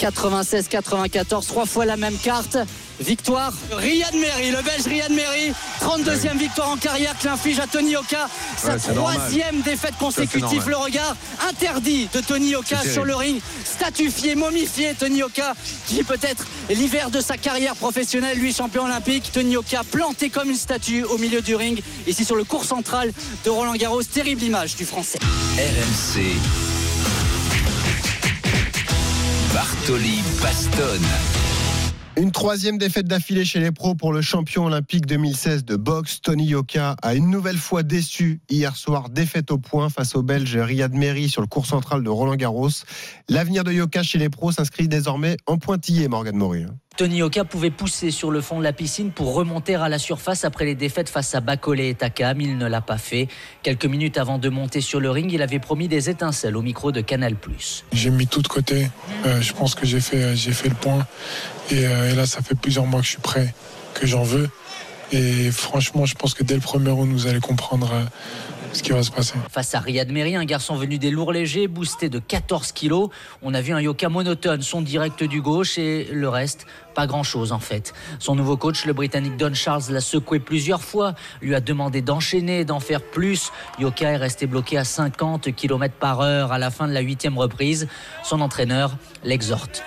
Speaker 8: 96-94, trois fois la même carte. Victoire Riyad Meri, le Belge Riyad Meri, 32e victoire en carrière qu'il inflige à Tony Oka. Sa troisième défaite consécutive. Le regard interdit de Tony Oka sur le ring. Statufié, momifié Tony Oka, qui peut-être l'hiver de sa carrière professionnelle, lui champion olympique. Tony Oka planté comme une statue au milieu du ring, ici sur le cours central de Roland Garros. Terrible image du français.
Speaker 2: RMC. Bartoli Bastonne.
Speaker 4: Une troisième défaite d'affilée chez les pros pour le champion olympique 2016 de boxe. Tony Yoka a une nouvelle fois déçu hier soir, défaite au point face au Belge Riyad Meri sur le cours central de Roland Garros. L'avenir de Yoka chez les pros s'inscrit désormais en pointillé, Morgan Maury.
Speaker 8: Tony Oka pouvait pousser sur le fond de la piscine pour remonter à la surface après les défaites face à Bacolé et Takam. Il ne l'a pas fait. Quelques minutes avant de monter sur le ring, il avait promis des étincelles au micro de Canal+.
Speaker 9: J'ai mis tout de côté. Euh, je pense que j'ai fait, j'ai fait le point. Euh, et, là, ça fait plusieurs mois que je suis prêt, que j'en veux. Et franchement, je pense que dès le premier round, vous allez comprendre euh, ce qui va se passer.
Speaker 8: Face à Riyad Meri, un garçon venu des lourds légers, boosté de 14 kilos. On a vu un Yoka monotone, son direct du gauche et le reste, pas grand-chose en fait. Son nouveau coach, le Britannique Don Charles, l'a secoué plusieurs fois, lui a demandé d'enchaîner, d'en faire plus. Yoka est resté bloqué à 50 km par heure à la fin de la huitième reprise. Son entraîneur l'exhorte.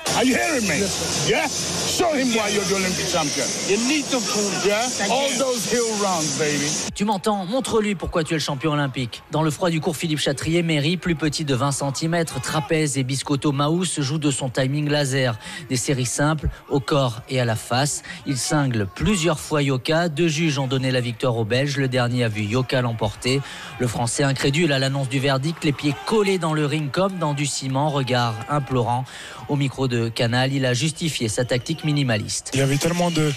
Speaker 8: Tu m'entends? Montre-lui pourquoi tu es le champion olympique. Dans le froid du cours Philippe Chatrier, Mairie, plus petit de 20 cm, trapèze et biscotto Maus joue de son timing laser. Des séries simples, au corps et à la face. Il cingle plusieurs fois Yoka. Deux juges ont donné la victoire aux Belges. Le dernier a vu Yoka l'emporter. Le Français incrédule à l'annonce du verdict, les pieds collés dans le ring comme dans du ciment, regard implorant. Au micro de Canal, il a justifié sa tactique minimaliste.
Speaker 9: Il y avait tellement de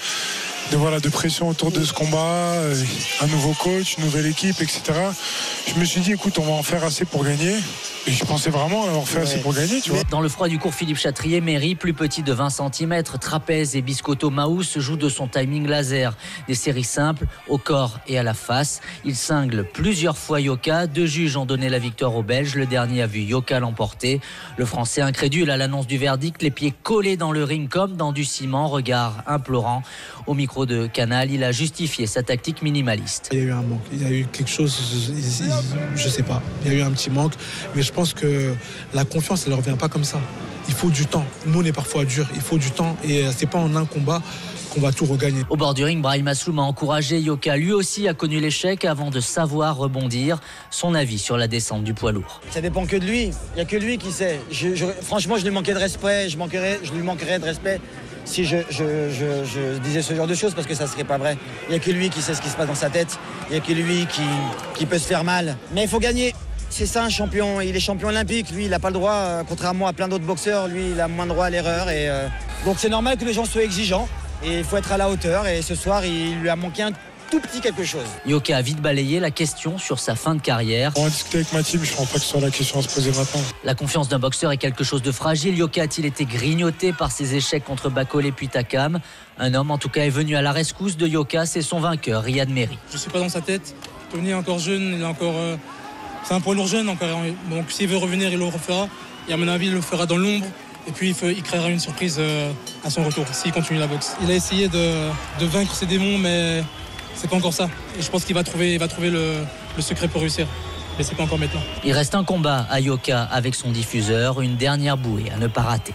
Speaker 9: de, voilà, de pression autour de ce combat, euh, un nouveau coach, une nouvelle équipe, etc. Je me suis dit, écoute, on va en faire assez pour gagner. Et je pensais vraiment avoir fait assez pour gagner, tu vois.
Speaker 8: Dans le froid du cours Philippe Chatrier, Méry, plus petit de 20 cm, trapèze et biscotto Maus jouent de son timing laser. Des séries simples, au corps et à la face. Il cingle plusieurs fois Yoka. Deux juges ont donné la victoire aux Belges. Le dernier a vu Yoka l'emporter. Le Français incrédule à l'annonce du verdict, les pieds collés dans le ring comme dans du ciment, regard implorant. Au micro de Canal, il a justifié sa tactique minimaliste.
Speaker 10: Il y a eu un manque, il y a eu quelque chose, je sais pas, il y a eu un petit manque, mais je pense que la confiance, elle ne revient pas comme ça. Il faut du temps. Nous, on est parfois dur, il faut du temps et c'est pas en un combat qu'on va tout regagner.
Speaker 8: Au bord du ring, Brahim Asloum a encouragé Yoka. Lui aussi a connu l'échec avant de savoir rebondir. Son avis sur la descente du poids lourd.
Speaker 11: Ça dépend que de lui. Il n'y a que lui qui sait. franchement, je lui manquais de respect. Je, manquerais, je lui manquerais de respect si je, disais ce genre de choses parce que ça serait pas vrai. Il n'y a que lui qui sait ce qui se passe dans sa tête. Il n'y a que lui qui, peut se faire mal. Mais il faut gagner. C'est ça un champion. Il est champion olympique. Lui, il n'a pas le droit, euh, contrairement à plein d'autres boxeurs, lui, il a moins droit à l'erreur. Et euh, donc c'est normal que les gens soient exigeants. Et il faut être à la hauteur. Et ce soir, il lui a manqué un tout petit quelque chose.
Speaker 8: Yoka a vite balayé la question sur sa fin de carrière.
Speaker 9: On va discuter avec ma team, je pense pas que ce soit la question à se poser maintenant.
Speaker 8: La confiance d'un boxeur est quelque chose de fragile. Yoka a-t-il été grignoté par ses échecs contre Bakole puis Takam? Un homme en tout cas est venu à la rescousse de Yoka, c'est son vainqueur, Riyad Meri.
Speaker 12: Je suis pas dans sa tête. Tony est encore jeune, il est encore. Euh, c'est un poids lourd jeune encore. Donc s'il veut revenir, il le refera. Et à mon avis, il le fera dans l'ombre. Et puis il, créera une surprise euh, à son retour s'il continue la boxe. Il a essayé de, de vaincre ses démons, mais c'est pas encore ça. Et je pense qu'il va trouver, va trouver le, le secret pour réussir. Mais c'est pas encore maintenant.
Speaker 8: Il reste un combat à Yoka avec son diffuseur, une dernière bouée à ne pas rater.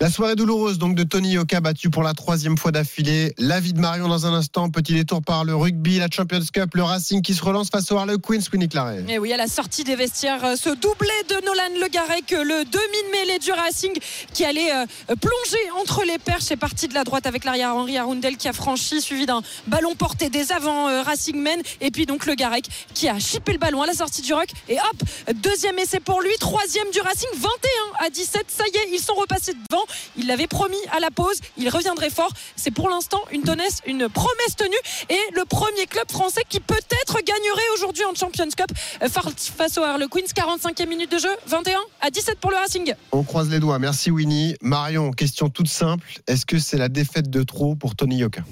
Speaker 4: La soirée douloureuse donc de Tony Yoka battu pour la troisième fois d'affilée. La vie de Marion dans un instant. Petit détour par le rugby, la Champions Cup, le Racing qui se relance face au Harlequins, Winnie Claret.
Speaker 5: Et oui, à la sortie des vestiaires, euh, ce doublé de Nolan Le Garec, le demi mêlée du Racing qui allait euh, plonger entre les perches. C'est parti de la droite avec l'arrière Henri Arundel qui a franchi, suivi d'un ballon porté des avant euh, Racing Men. Et puis donc Le Garec qui a chippé le ballon à la sortie du rock. Et hop, deuxième essai pour lui, troisième du Racing, 21 à 17. Ça y est, ils sont repassés devant. Il l'avait promis à la pause, il reviendrait fort. C'est pour l'instant une, une promesse tenue et le premier club français qui peut-être gagnerait aujourd'hui en Champions Cup euh, face au Harlequins. 45e minute de jeu, 21 à 17 pour le Racing.
Speaker 4: On croise les doigts. Merci Winnie. Marion, question toute simple. Est-ce que c'est la défaite de trop pour Tony Yoka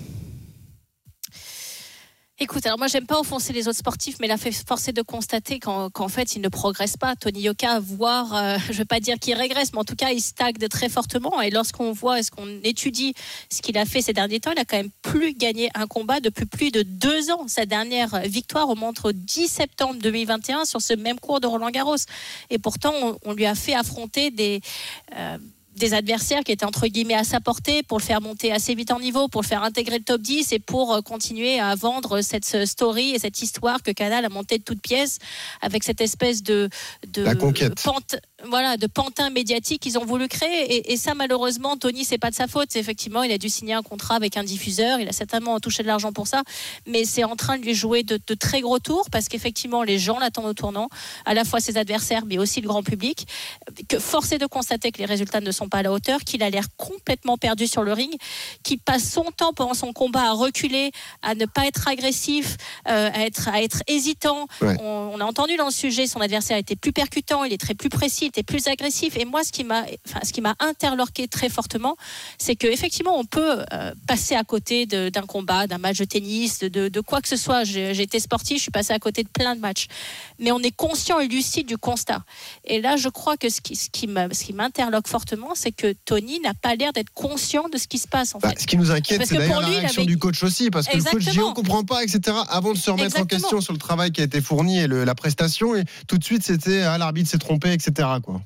Speaker 3: Écoute, alors moi j'aime pas offenser les autres sportifs, mais la force est de constater qu'en fait il ne progresse pas. Tony Yoka, voire, euh, je veux pas dire qu'il régresse, mais en tout cas il stagne très fortement. Et lorsqu'on voit, est-ce qu'on étudie ce qu'il a fait ces derniers temps, il a quand même plus gagné un combat depuis plus de deux ans. Sa dernière victoire remonte au 10 septembre 2021 sur ce même cours de Roland Garros. Et pourtant on, lui a fait affronter des euh, des adversaires qui étaient entre guillemets à sa portée pour le faire monter assez vite en niveau, pour le faire intégrer le top 10 et pour euh, continuer à vendre cette story et cette histoire que Canal a montée de toutes pièces avec cette espèce de, de
Speaker 4: La conquête
Speaker 3: voilà, de pantin médiatique qu'ils ont voulu créer. Et, ça, malheureusement, Tony, c'est pas de sa faute. Effectivement, il a dû signer un contrat avec un diffuseur. Il a certainement touché de l'argent pour ça. Mais c'est en train de lui jouer de, très gros tours parce qu'effectivement, les gens l'attendent au tournant, à la fois ses adversaires, mais aussi le grand public. Que force est de constater que les résultats ne sont pas à la hauteur, qu'il a l'air complètement perdu sur le ring, qu'il passe son temps pendant son combat à reculer, à ne pas être agressif, euh, à, être, à être hésitant. On, on, a entendu dans le sujet, son adversaire était plus percutant, il est très plus précis était plus agressif. Et moi, ce qui m'a, enfin, ce qui m'a interloqué très fortement, c'est qu'effectivement, on peut euh, passer à côté d'un combat, d'un match de tennis, de, de quoi que ce soit. J'ai été sportif, je suis passé à côté de plein de matchs. Mais on est conscient et lucide du constat. Et là, je crois que ce qui, ce qui m'interloque fortement, c'est que Tony n'a pas l'air d'être conscient de ce qui se passe. En
Speaker 4: bah,
Speaker 3: fait.
Speaker 4: Ce qui nous inquiète, c'est d'ailleurs la réaction du coach aussi, parce que le coach dit on comprend pas, etc. Avant de se remettre en question sur le travail qui a été fourni et la prestation, et tout de suite c'était ah, l'arbitre s'est trompé, etc. quoi.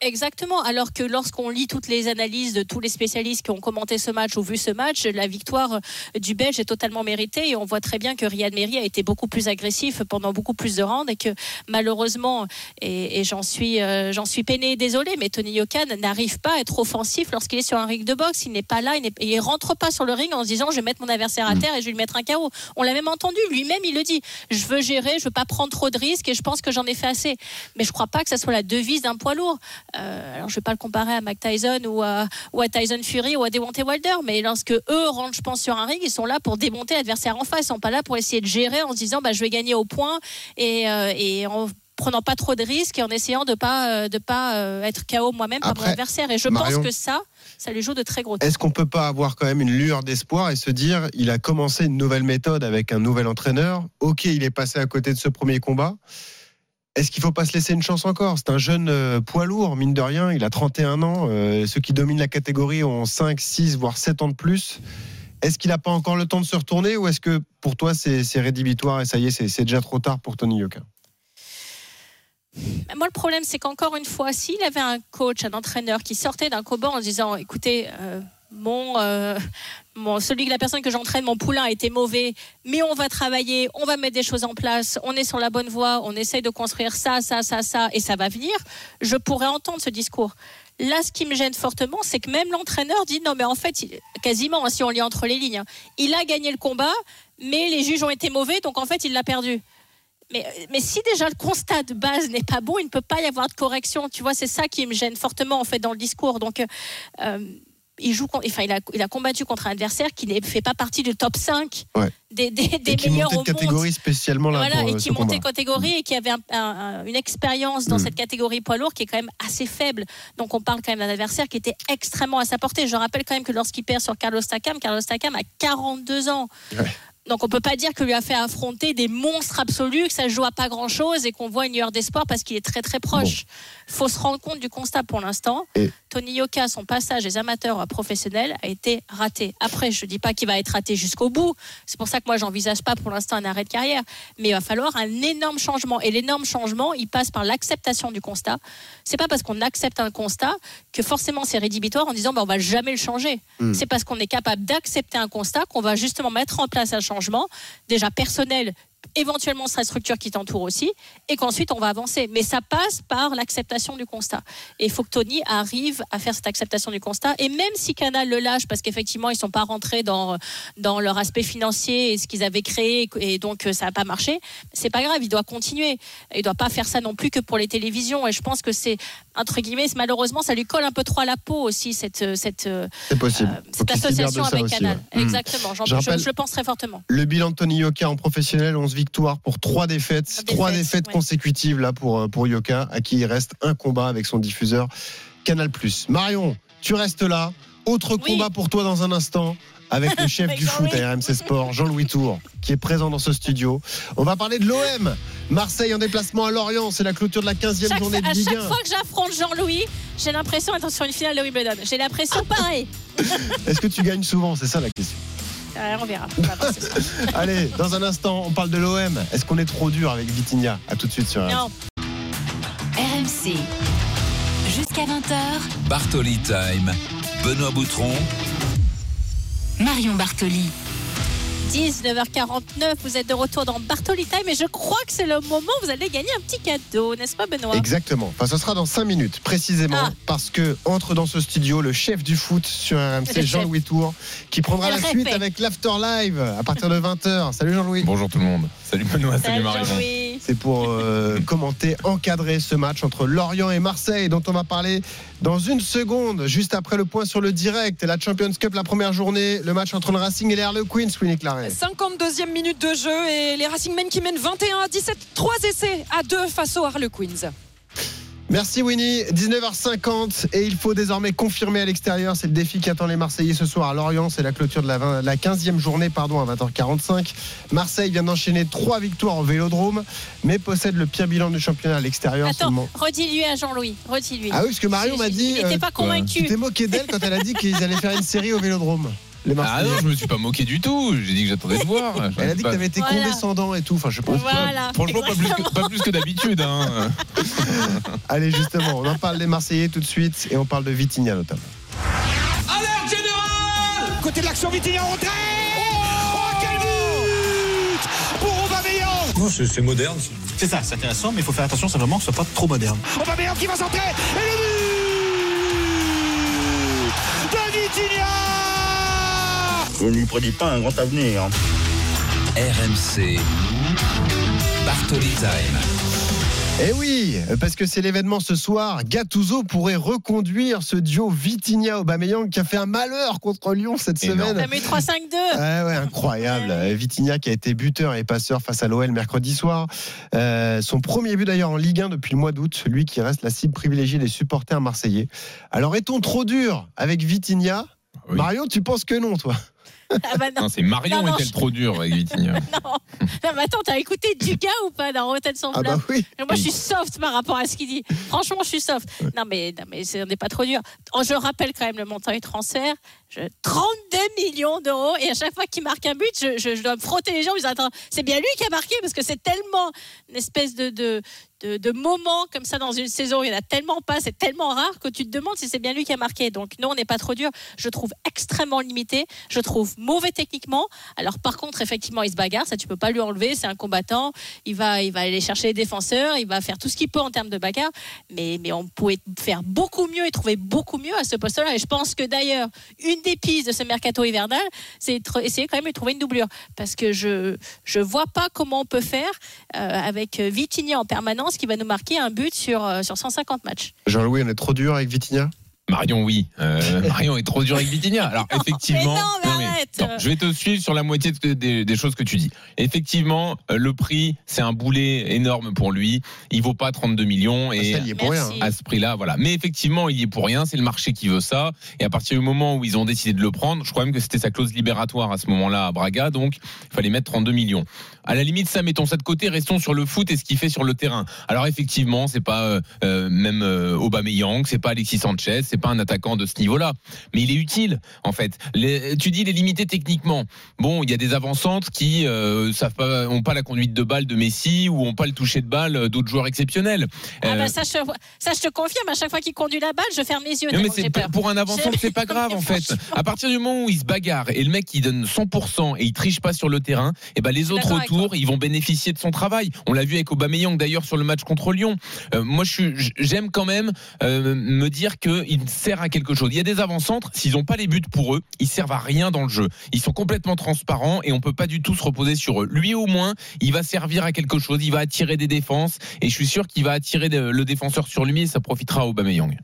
Speaker 3: Exactement. Alors que lorsqu'on lit toutes les analyses de tous les spécialistes qui ont commenté ce match ou vu ce match, la victoire du Belge est totalement méritée et on voit très bien que Riyad Meri a été beaucoup plus agressif pendant beaucoup plus de rounds et que malheureusement, et, j'en suis, euh, j'en suis peiné, désolé, mais Tony Yokan n'arrive pas à être offensif lorsqu'il est sur un ring de boxe. Il n'est pas là, il, ne rentre pas sur le ring en se disant je vais mettre mon adversaire à mm. terre et je vais lui mettre un carreau. On l'a même entendu, lui-même il le dit. Je veux gérer, je veux pas prendre trop de risques et je pense que j'en ai fait assez. Mais je crois pas que ça soit la devise d'un poids lourd. Euh, alors je vais pas le comparer à Mac Tyson ou à, ou à Tyson Fury ou à Deontay Wilder, mais lorsque eux rentrent, je pense, sur un ring, ils sont là pour démonter l'adversaire en face, ils sont pas là pour essayer de gérer en se disant bah, je vais gagner au point et, euh, et en prenant pas trop de risques et en essayant de pas euh, de pas être KO moi-même par mon adversaire. Et je pense que ça, ça lui joue de très gros.
Speaker 4: Est-ce qu'on peut pas avoir quand même une lueur d'espoir et se dire il a commencé une nouvelle méthode avec un nouvel entraîneur. Ok, il est passé à côté de ce premier combat. Est-ce qu'il ne faut pas se laisser une chance encore? C'est un jeune euh, poids lourd, mine de rien. Il a 31 ans. Euh, ceux qui dominent la catégorie ont 5, 6, voire 7 ans de plus. Est-ce qu'il n'a pas encore le temps de se retourner ou est-ce que pour toi c'est rédhibitoire et ça y est, c'est déjà trop tard pour Tony Yoka?
Speaker 3: Moi, le problème, c'est qu'encore une fois, s'il avait un coach, un entraîneur qui sortait d'un combat en disant écoutez, euh, euh, mon, celui que la personne que j'entraîne, mon poulain a été mauvais, mais on va travailler, on va mettre des choses en place, on est sur la bonne voie, on essaye de construire ça, ça, ça, ça, et ça va venir, je pourrais entendre ce discours. Là, ce qui me gêne fortement, c'est que même l'entraîneur dit non, mais en fait, quasiment, hein, si on lit entre les lignes, hein, il a gagné le combat, mais les juges ont été mauvais, donc en fait, il l'a perdu. Mais, mais, si déjà le constat de base n'est pas bon, il ne peut pas y avoir de correction. Tu vois, c'est ça qui me gêne fortement en fait dans le discours. Donc, euh, il joue, enfin, il a, il a, combattu contre un adversaire qui ne fait pas partie du top 5 des, des, des
Speaker 4: qui
Speaker 3: meilleurs
Speaker 4: au catégorie spécialement là
Speaker 3: voilà,
Speaker 4: pour,
Speaker 3: et
Speaker 4: euh,
Speaker 3: qui montait catégorie et qui avait une expérience dans mm. cette catégorie poids lourd qui est quand même assez faible. Donc on parle quand même d'un adversaire qui était extrêmement à sa portée. Je rappelle quand même que lorsqu'il perd sur Carlos Takam, Carlos Takam a 42 ans. Donc on peut pas dire que lui a fait affronter des monstres absolus, que ça joue à pas grand chose et qu'on voit une lueur d'espoir parce qu'il est très très proche. Il faut se rendre compte du constat pour l'instant. Tony Yoka, son passage des amateurs à professionnels a été raté. Après, je dis pas qu'il va être raté jusqu'au bout. C'est pour ça que moi j'envisage pas pour l'instant un arrêt de carrière. Mais il va falloir un énorme changement. Et l'énorme changement, il passe par l'acceptation du constat. C'est pas parce qu'on accepte un constat que forcément c'est rédhibitoire en disant bah, on va jamais le changer. Hmm. C'est parce qu'on est capable d'accepter un constat qu'on va justement mettre en place un changement déjà personnel éventuellement sa structure qui t'entoure aussi, et qu'ensuite on va avancer. Mais ça passe par l'acceptation du constat. Et il faut que Tony arrive à faire cette acceptation du constat. Et même si Canal le lâche, parce qu'effectivement ils ne sont pas rentrés dans, dans leur aspect financier et ce qu'ils avaient créé, et donc euh, ça n'a pas marché, c'est pas grave, il doit continuer. Il ne doit pas faire ça non plus que pour les télévisions. Et je pense que c'est, entre guillemets, malheureusement, ça lui colle un peu trop à la peau aussi, cette, euh, cette,
Speaker 4: euh,
Speaker 3: cette association avec Canal. Hmm. Exactement, je, je, le pense très fortement.
Speaker 4: Le bilan de Tony Yoka en professionnel, 11 victoire pour trois défaites, trois défaites, consécutives là pour, euh, pour Yoka, à qui il reste un combat avec son diffuseur Canal+. Marion, tu restes là. Autre combat pour toi dans un instant avec le chef du foot à RMC Sport, Jean-Louis Tour, qui est présent dans ce studio. On va parler de l'OM. Marseille en déplacement à Lorient, c'est la clôture de la 15e journée de Ligue
Speaker 3: 1. À chaque fois que j'affronte Jean-Louis, j'ai l'impression d'être sur une finale de Wimbledon. J'ai l'impression pareil.
Speaker 4: Est-ce que tu gagnes souvent C'est ça la question.
Speaker 3: Euh, on verra.
Speaker 4: Allez, dans un instant, on parle de l'OM. Est-ce qu'on est trop dur avec Vitinha À tout de suite sur RMC. Non.
Speaker 13: RMC. Jusqu'à 20h.
Speaker 2: Bartoli Time. Benoît Boutron.
Speaker 13: Marion Bartoli.
Speaker 3: 19h49, vous êtes de retour dans Bartoli Time et je crois que c'est le moment où vous allez gagner un petit cadeau, n'est-ce pas Benoît?
Speaker 4: Exactement. Enfin, ce sera dans 5 minutes précisément ah. parce que entre dans ce studio le chef du foot sur RMC, Jean-Louis Tour, qui prendra la suite avec l'After Live à partir de 20h. Salut Jean-Louis.
Speaker 14: Bonjour tout le monde. Salut Benoît, salut, salut
Speaker 4: C'est pour euh, commenter, encadrer ce match entre Lorient et Marseille dont on va parler dans une seconde, juste après le point sur le direct. La Champions Cup, la première journée, le match entre le Racing et les Harlequins, Winnie Claret.
Speaker 5: 52e minute de jeu et les Racing Men qui mènent 21 à 17, 3 essais à 2 face aux Harlequins.
Speaker 4: Merci Winnie, 19h50 et il faut désormais confirmer à l'extérieur, c'est le défi qui attend les Marseillais ce soir à Lorient, c'est la clôture de la, la 15e journée pardon, à 20h45. Marseille vient d'enchaîner trois victoires au Vélodrome mais possède le pire bilan du championnat à l'extérieur
Speaker 3: Attends, redis-lui à Jean-Louis, redis-lui.
Speaker 4: Ah oui, parce que Marion m'a dit...
Speaker 3: Il n'était pas convaincu.
Speaker 4: tu t'es moqué d'elle quand elle a dit qu'ils allaient faire une série au Vélodrome. Les
Speaker 14: Ah non, je me suis pas moqué du tout. J'ai dit que j'attendais de voir.
Speaker 4: Elle a dit que t'avais été
Speaker 3: Voilà.
Speaker 4: condescendant et tout. Enfin, je pense.
Speaker 3: Voilà.
Speaker 14: Franchement, pas plus, que, pas plus que d'habitude. Hein.
Speaker 4: Allez, justement, on en parle des Marseillais tout de suite et on parle de Vitinha notamment.
Speaker 15: Alerte générale Côté de l'action, Vitinha en retrait Oh, quel but Pour Aubameyang
Speaker 16: Non, c'est c'est moderne.
Speaker 17: C'est ça, c'est intéressant, mais il faut faire attention, c'est vraiment que ce soit pas trop moderne.
Speaker 15: Aubameyang qui va centrer Et le but de Vitinha
Speaker 17: Je ne lui prédis pas un grand avenir. hein.
Speaker 2: RMC. Bartoli Time.
Speaker 4: Eh oui, parce que c'est l'événement ce soir. Gattuso pourrait reconduire ce duo Vitinha-Aubameyang qui a fait un malheur contre Lyon cette semaine.
Speaker 3: T'as mis 3-5-2.
Speaker 4: Ah ouais, incroyable. Vitinha qui a été buteur et passeur face à l'OL mercredi soir. Euh, son premier but d'ailleurs en Ligue 1 depuis le mois d'août, lui qui reste la cible privilégiée des supporters marseillais. Alors est-on trop dur avec Vitinha? Mario, tu penses que non, toi?
Speaker 3: Ah bah non.
Speaker 14: Non, c'est Marion
Speaker 3: Non, non, je-
Speaker 14: trop dure avec Vitinha
Speaker 3: Non, non, mais attends, t'as écouté Dugas ou pas dans Rotten sans
Speaker 4: Ah bah oui.
Speaker 3: Moi, je suis soft par rapport à ce qu'il dit. Franchement, je suis soft. Non, mais, non, mais c'est- on n'est pas trop dur. Oh, Je rappelle quand même le montant du transfert. Je- 32 millions d'euros. Et à chaque fois qu'il marque un but, je, je- je dois me frotter les jambes. Je dis, attends, c'est bien lui qui a marqué parce que c'est tellement une espèce de, de, de, de moment comme ça dans une saison. Il y en a tellement pas, c'est tellement rare que tu te demandes si c'est bien lui qui a marqué. Donc, non, on n'est pas trop dur. Je trouve extrêmement limité. Je trouve mauvais techniquement. Alors, par contre, effectivement, il se bagarre. Ça, tu peux pas lui enlever. C'est un combattant. Il va, il va aller chercher les défenseurs. Il va faire tout ce qu'il peut en termes de bagarre. Mais, mais on pouvait faire beaucoup mieux et trouver beaucoup mieux à ce poste-là. Et je pense que d'ailleurs, une des pistes de ce mercato hivernal, c'est essayer quand même de trouver une doublure. Parce que je je vois pas comment on peut faire euh, avec Vitinha en permanence qui va nous marquer un but sur, euh, sur 150 matchs.
Speaker 4: Jean-Louis, on est trop dur avec Vitinha?
Speaker 14: Marion, oui. Euh, Marion est trop dur avec Vitinha. Alors, effectivement.
Speaker 3: mais non, mais
Speaker 14: non, mais-
Speaker 3: arrête.
Speaker 14: non, je vais te suivre sur la moitié de- des, des choses que tu dis. Effectivement, euh, le prix, c'est un boulet énorme pour lui. Il vaut pas 32 millions. Et
Speaker 4: ça, il y est pour rien.
Speaker 14: À ce prix-là, voilà. Mais effectivement, il y est pour rien. C'est le marché qui veut ça. Et à partir du moment où ils ont décidé de le prendre, je crois même que c'était sa clause libératoire à ce moment-là à Braga. Donc, il fallait mettre 32 millions. À la limite, ça, mettons ça de côté. Restons sur le foot et ce qu'il fait sur le terrain. Alors, effectivement, c'est pas euh, euh, même euh, Aubameyang, c'est pas Alexis Sanchez, c'est pas un attaquant de ce niveau-là. Mais il est utile, en fait. Les- tu dis, il est limité techniquement. Bon, il y a des avancantes qui euh, savent pas, ont pas la conduite de balle de Messi ou ont pas le toucher de balle euh, d'autres joueurs exceptionnels.
Speaker 3: Ah
Speaker 14: Euh,
Speaker 3: bah ça, je, ça, je te confirme, à chaque fois qu'il conduit la balle, je ferme les yeux.
Speaker 14: non, mais c'est
Speaker 3: peur.
Speaker 14: pour un avançant, c'est pas grave en fait. À partir du moment où il se bagarre et le mec il donne 100% et il triche pas sur le terrain, et ben les autres
Speaker 3: d'accord
Speaker 14: ils vont bénéficier de son travail. On l'a vu avec Aubameyang d'ailleurs sur le match contre Lyon. Euh, moi j'aime quand même euh, me dire que il sert à quelque chose. Il y a des avant-centres, s'ils ont pas les buts pour eux, ils servent à rien dans le jeu. Ils sont complètement transparents et on peut pas du tout se reposer sur eux. Lui au moins, il va servir à quelque chose, il va attirer des défenses et je suis sûr qu'il va attirer le défenseur sur lui et ça profitera à Aubameyang.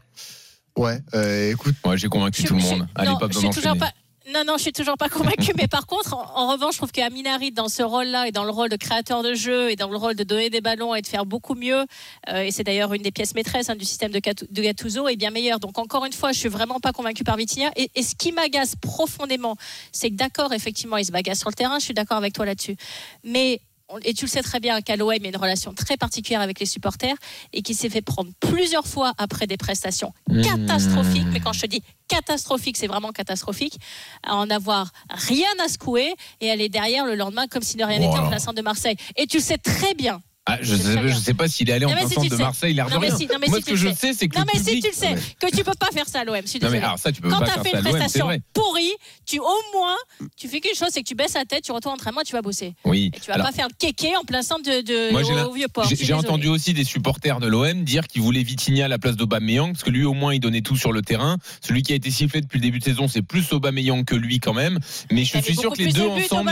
Speaker 4: Ouais, euh, écoute.
Speaker 14: Ouais, j'ai convaincu
Speaker 3: Je-
Speaker 14: tout le
Speaker 3: je-
Speaker 14: monde. Allez,
Speaker 3: non,
Speaker 14: pas
Speaker 3: je
Speaker 14: besoin
Speaker 3: suis toujours
Speaker 14: d'enchaîner.
Speaker 3: pas. Non, non, je suis toujours pas convaincue. mais par contre, en, revanche, je trouve qu'Aminari, dans ce rôle-là, et dans le rôle de créateur de jeu, et dans le rôle de donner des ballons et de faire beaucoup mieux, euh, et c'est d'ailleurs une des pièces maîtresses hein, du système de, de Gattuso, est bien meilleur. Donc, encore une fois, je suis vraiment pas convaincue par Vitinha. Et, et ce qui m'agace profondément, c'est que d'accord, effectivement, il se bagasse sur le terrain. Je suis d'accord avec toi là-dessus. Mais et tu le sais très bien qu'à l'OM, il a une relation très particulière avec les supporters et qui s'est fait prendre plusieurs fois après des prestations
Speaker 14: Mmh.
Speaker 3: catastrophiques. Mais quand je te dis catastrophique, c'est vraiment catastrophique. À en avoir rien à secouer et aller derrière le lendemain comme si de rien n'était en
Speaker 14: là.
Speaker 3: plein centre de Marseille. Et tu le sais très bien.
Speaker 14: Ah, je
Speaker 3: C'est
Speaker 14: sais, pas s'il est allé en plein
Speaker 3: si
Speaker 14: centre de
Speaker 3: sais.
Speaker 14: Marseille, l'air de
Speaker 3: Non, mais
Speaker 14: rien.
Speaker 3: si- non, mais
Speaker 14: Moi,
Speaker 3: si
Speaker 14: ce
Speaker 3: tu
Speaker 14: que je
Speaker 3: le
Speaker 14: sais, c'est que
Speaker 3: Non, mais si tu le sais, que tu peux pas faire ça à l'OM.
Speaker 14: Non, mais alors ça, tu peux
Speaker 3: Quand
Speaker 14: pas
Speaker 3: tu as
Speaker 14: faire
Speaker 3: fait
Speaker 14: ça
Speaker 3: une prestation pourrie, tu au moins, tu fais quelque chose, c'est que tu baisses la tête, tu retournes en entraînement tu vas bosser.
Speaker 14: Oui.
Speaker 3: Et tu vas
Speaker 14: Alors,
Speaker 3: pas faire le kéké en plein centre de, de-
Speaker 14: Moi, j'ai la-
Speaker 3: au vieux port.
Speaker 14: j'ai- entendu aussi des supporters de l'OM dire qu'ils voulaient Vitinha à la place d'Aubameyang parce que lui au moins il donnait tout sur le terrain. Celui qui a été sifflé depuis le début de saison, c'est plus Aubameyang que lui quand même. Mais je suis sûr que les deux ensemble.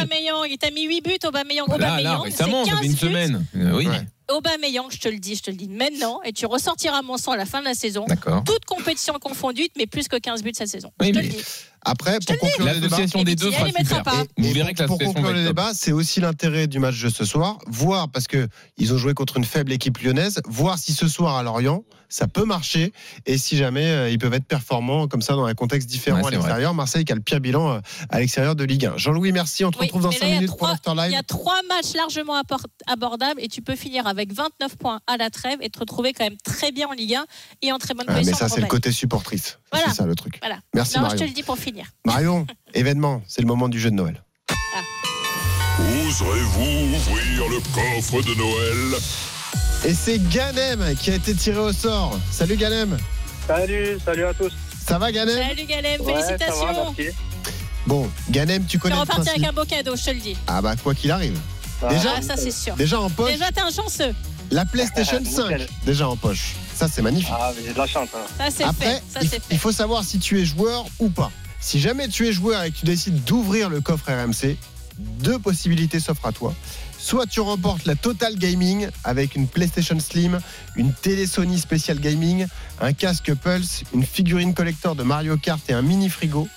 Speaker 3: Il t'a mis 8 buts, Aubameyang. Aubameyang,
Speaker 14: récemment, ça fait
Speaker 3: 15
Speaker 14: une semaine. Oui.
Speaker 3: Aubameyang, je te le dis, je te le dis maintenant, et tu ressortiras mon sang à la fin de la saison.
Speaker 14: D'accord.
Speaker 3: Toute compétition confondue, mais plus que 15 buts cette saison.
Speaker 14: Oui,
Speaker 3: je te
Speaker 14: mais-
Speaker 3: le dis.
Speaker 4: Après, pour conclure le débat,
Speaker 14: L'association des deux
Speaker 3: Et
Speaker 14: sera
Speaker 3: Vitinha, il mettra
Speaker 14: super.
Speaker 3: pas.
Speaker 14: Vous
Speaker 4: Et
Speaker 14: verrez que
Speaker 4: pour, pour
Speaker 14: l'association
Speaker 4: conclure
Speaker 14: va
Speaker 4: le débat, c'est aussi l'intérêt du match de ce soir, voir parce que ils ont joué contre une faible équipe lyonnaise, voir si ce soir à Lorient ça peut marcher et si jamais euh, ils peuvent être performants comme ça dans un contexte différent
Speaker 14: Ouais,
Speaker 4: à l'extérieur. Marseille qui a le pire bilan euh, à l'extérieur de Ligue 1. Jean-Louis, merci. On te
Speaker 3: Oui,
Speaker 4: retrouve dans
Speaker 3: mais
Speaker 4: 5
Speaker 3: là, il y a
Speaker 4: minutes pour
Speaker 3: trois- Il y a trois matchs largement abordables et tu peux finir avec 29 points à la trêve et te retrouver quand même très bien en Ligue 1 et en très bonne
Speaker 4: Ah, mais
Speaker 3: position.
Speaker 4: ça,
Speaker 3: en
Speaker 4: c'est le côté supportrice.
Speaker 3: Voilà.
Speaker 4: C'est ça le truc.
Speaker 3: Voilà.
Speaker 4: Merci,
Speaker 3: non,
Speaker 4: Marion.
Speaker 3: je te le dis pour finir. Finir.
Speaker 4: Marion, événement, c'est le moment du jeu de Noël.
Speaker 16: Oserez-vous ouvrir le coffre de Noël?
Speaker 4: Et c'est Ganem qui a été tiré au sort. Salut Ganem.
Speaker 18: Salut, salut à tous.
Speaker 4: Ça va Ganem?
Speaker 3: Salut Galem,
Speaker 18: Ouais, ça va,
Speaker 3: félicitations.
Speaker 18: merci.
Speaker 4: Bon, Ganem, tu
Speaker 3: Tu
Speaker 4: connais
Speaker 3: es
Speaker 4: le
Speaker 3: reparti
Speaker 4: principe.
Speaker 3: avec un beau cadeau, je te le dis.
Speaker 4: Ah bah quoi qu'il arrive. Déjà,
Speaker 3: ah, ça c'est sûr.
Speaker 4: déjà en poche,
Speaker 3: Déjà, t'es un chanceux.
Speaker 4: la PlayStation
Speaker 18: Nickel.
Speaker 4: 5, déjà en poche. Ça c'est magnifique.
Speaker 18: Ah, mais j'ai de la chance. hein.
Speaker 3: Ça c'est fait. Ça
Speaker 4: il,
Speaker 3: fait.
Speaker 4: faut savoir si tu es joueur ou pas. Si jamais tu es joueur et que tu décides d'ouvrir le coffre RMC, deux possibilités s'offrent à toi. Soit tu remportes la Total Gaming avec une PlayStation Slim, une télé Sony Special Gaming, un casque Pulse, une figurine collector de Mario Kart et un mini frigo.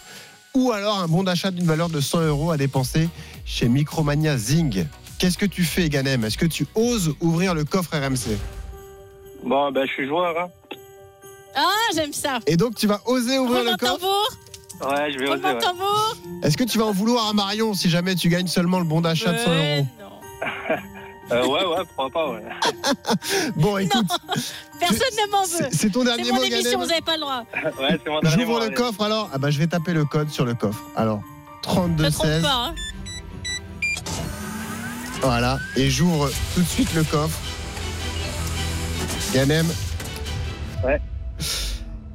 Speaker 4: Ou alors un bon d'achat d'une valeur de 100 euros à dépenser chez Micromania Zing. Qu'est-ce que tu fais, Ganem? Est-ce que tu oses ouvrir le coffre RMC
Speaker 18: Bon, ben, je suis joueur. Hein.
Speaker 3: Ah, j'aime ça.
Speaker 4: Et donc tu vas oser ouvrir le coffre
Speaker 3: tambour.
Speaker 18: Ouais, je vais oser. Ouais.
Speaker 3: tambour.
Speaker 4: Est-ce que tu vas en vouloir à Marion si jamais tu gagnes seulement le bon d'achat de 100
Speaker 3: Ouais,
Speaker 4: euros
Speaker 3: non.
Speaker 18: Euh, ouais, ouais, pourquoi pas, ouais.
Speaker 4: Bon, écoute,
Speaker 3: Personne ne m'en veut.
Speaker 4: c'est c'est ton
Speaker 3: C'est
Speaker 4: dernier
Speaker 3: mon
Speaker 4: mot,
Speaker 3: émission,
Speaker 4: Ganem
Speaker 3: vous n'avez pas le droit.
Speaker 18: Ouais, c'est mon dernier
Speaker 4: J'ouvre
Speaker 18: mot,
Speaker 4: le
Speaker 18: allez.
Speaker 4: coffre alors Ah bah je vais taper le code sur le coffre. Alors,
Speaker 3: Ne
Speaker 4: 32
Speaker 3: trompe
Speaker 4: 16.
Speaker 3: pas. Hein.
Speaker 4: Voilà, et j'ouvre tout de suite le coffre. Ganem.
Speaker 18: Ouais.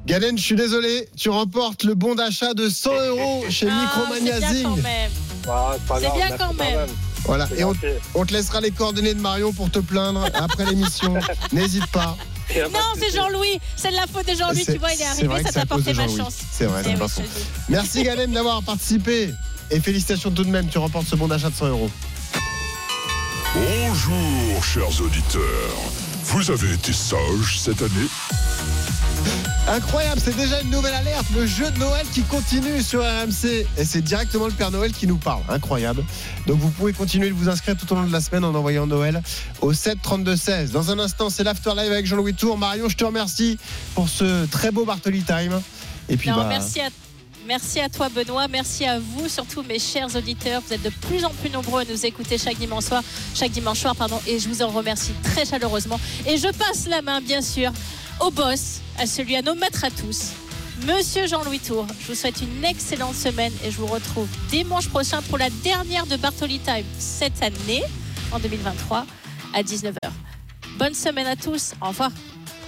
Speaker 4: Ganem, je suis désolé, tu remportes le bon d'achat de 100 euros chez
Speaker 3: Ah,
Speaker 4: Micromania
Speaker 3: c'est bien
Speaker 4: Zing.
Speaker 3: quand même.
Speaker 18: Ah, c'est
Speaker 3: bien quand même.
Speaker 4: Voilà, et on, te laissera les coordonnées de Marion pour te plaindre après l'émission. N'hésite pas.
Speaker 3: Non, c'est. Jean-Louis. C'est de la faute de Jean-Louis. Tu vois, il est arrivé, ça t'a porté ma chance.
Speaker 4: C'est vrai, c'est
Speaker 3: Eh
Speaker 4: pas
Speaker 3: oui.
Speaker 4: Merci Ganem d'avoir participé. Et félicitations tout de même, tu remportes ce bon d'achat de 100 euros.
Speaker 16: Bonjour, chers auditeurs. Vous avez été sages cette année?
Speaker 4: Incroyable, c'est déjà une nouvelle alerte. Le jeu de Noël qui continue sur RMC. Et c'est directement le Père Noël qui nous parle. Incroyable. Donc vous pouvez continuer de vous inscrire tout au long de la semaine en envoyant Noël au 7 32 16. Dans un instant, c'est l'After Live avec Jean-Louis Tour. Marion, je te remercie pour ce très beau Bartoli Time. Et puis
Speaker 3: Non,
Speaker 4: bah,
Speaker 3: merci à Merci à toi Benoît, merci à vous surtout mes chers auditeurs. Vous êtes de plus en plus nombreux à nous écouter chaque dimanche soir, chaque dimanche soir pardon, et je vous en remercie très chaleureusement. Et je passe la main bien sûr au boss, à celui à nos maîtres à tous, Monsieur Jean-Louis Tour. Je vous souhaite une excellente semaine et je vous retrouve dimanche prochain pour la dernière de Bartoli Time cette année en 2023 à 19h. Bonne semaine à tous, au revoir.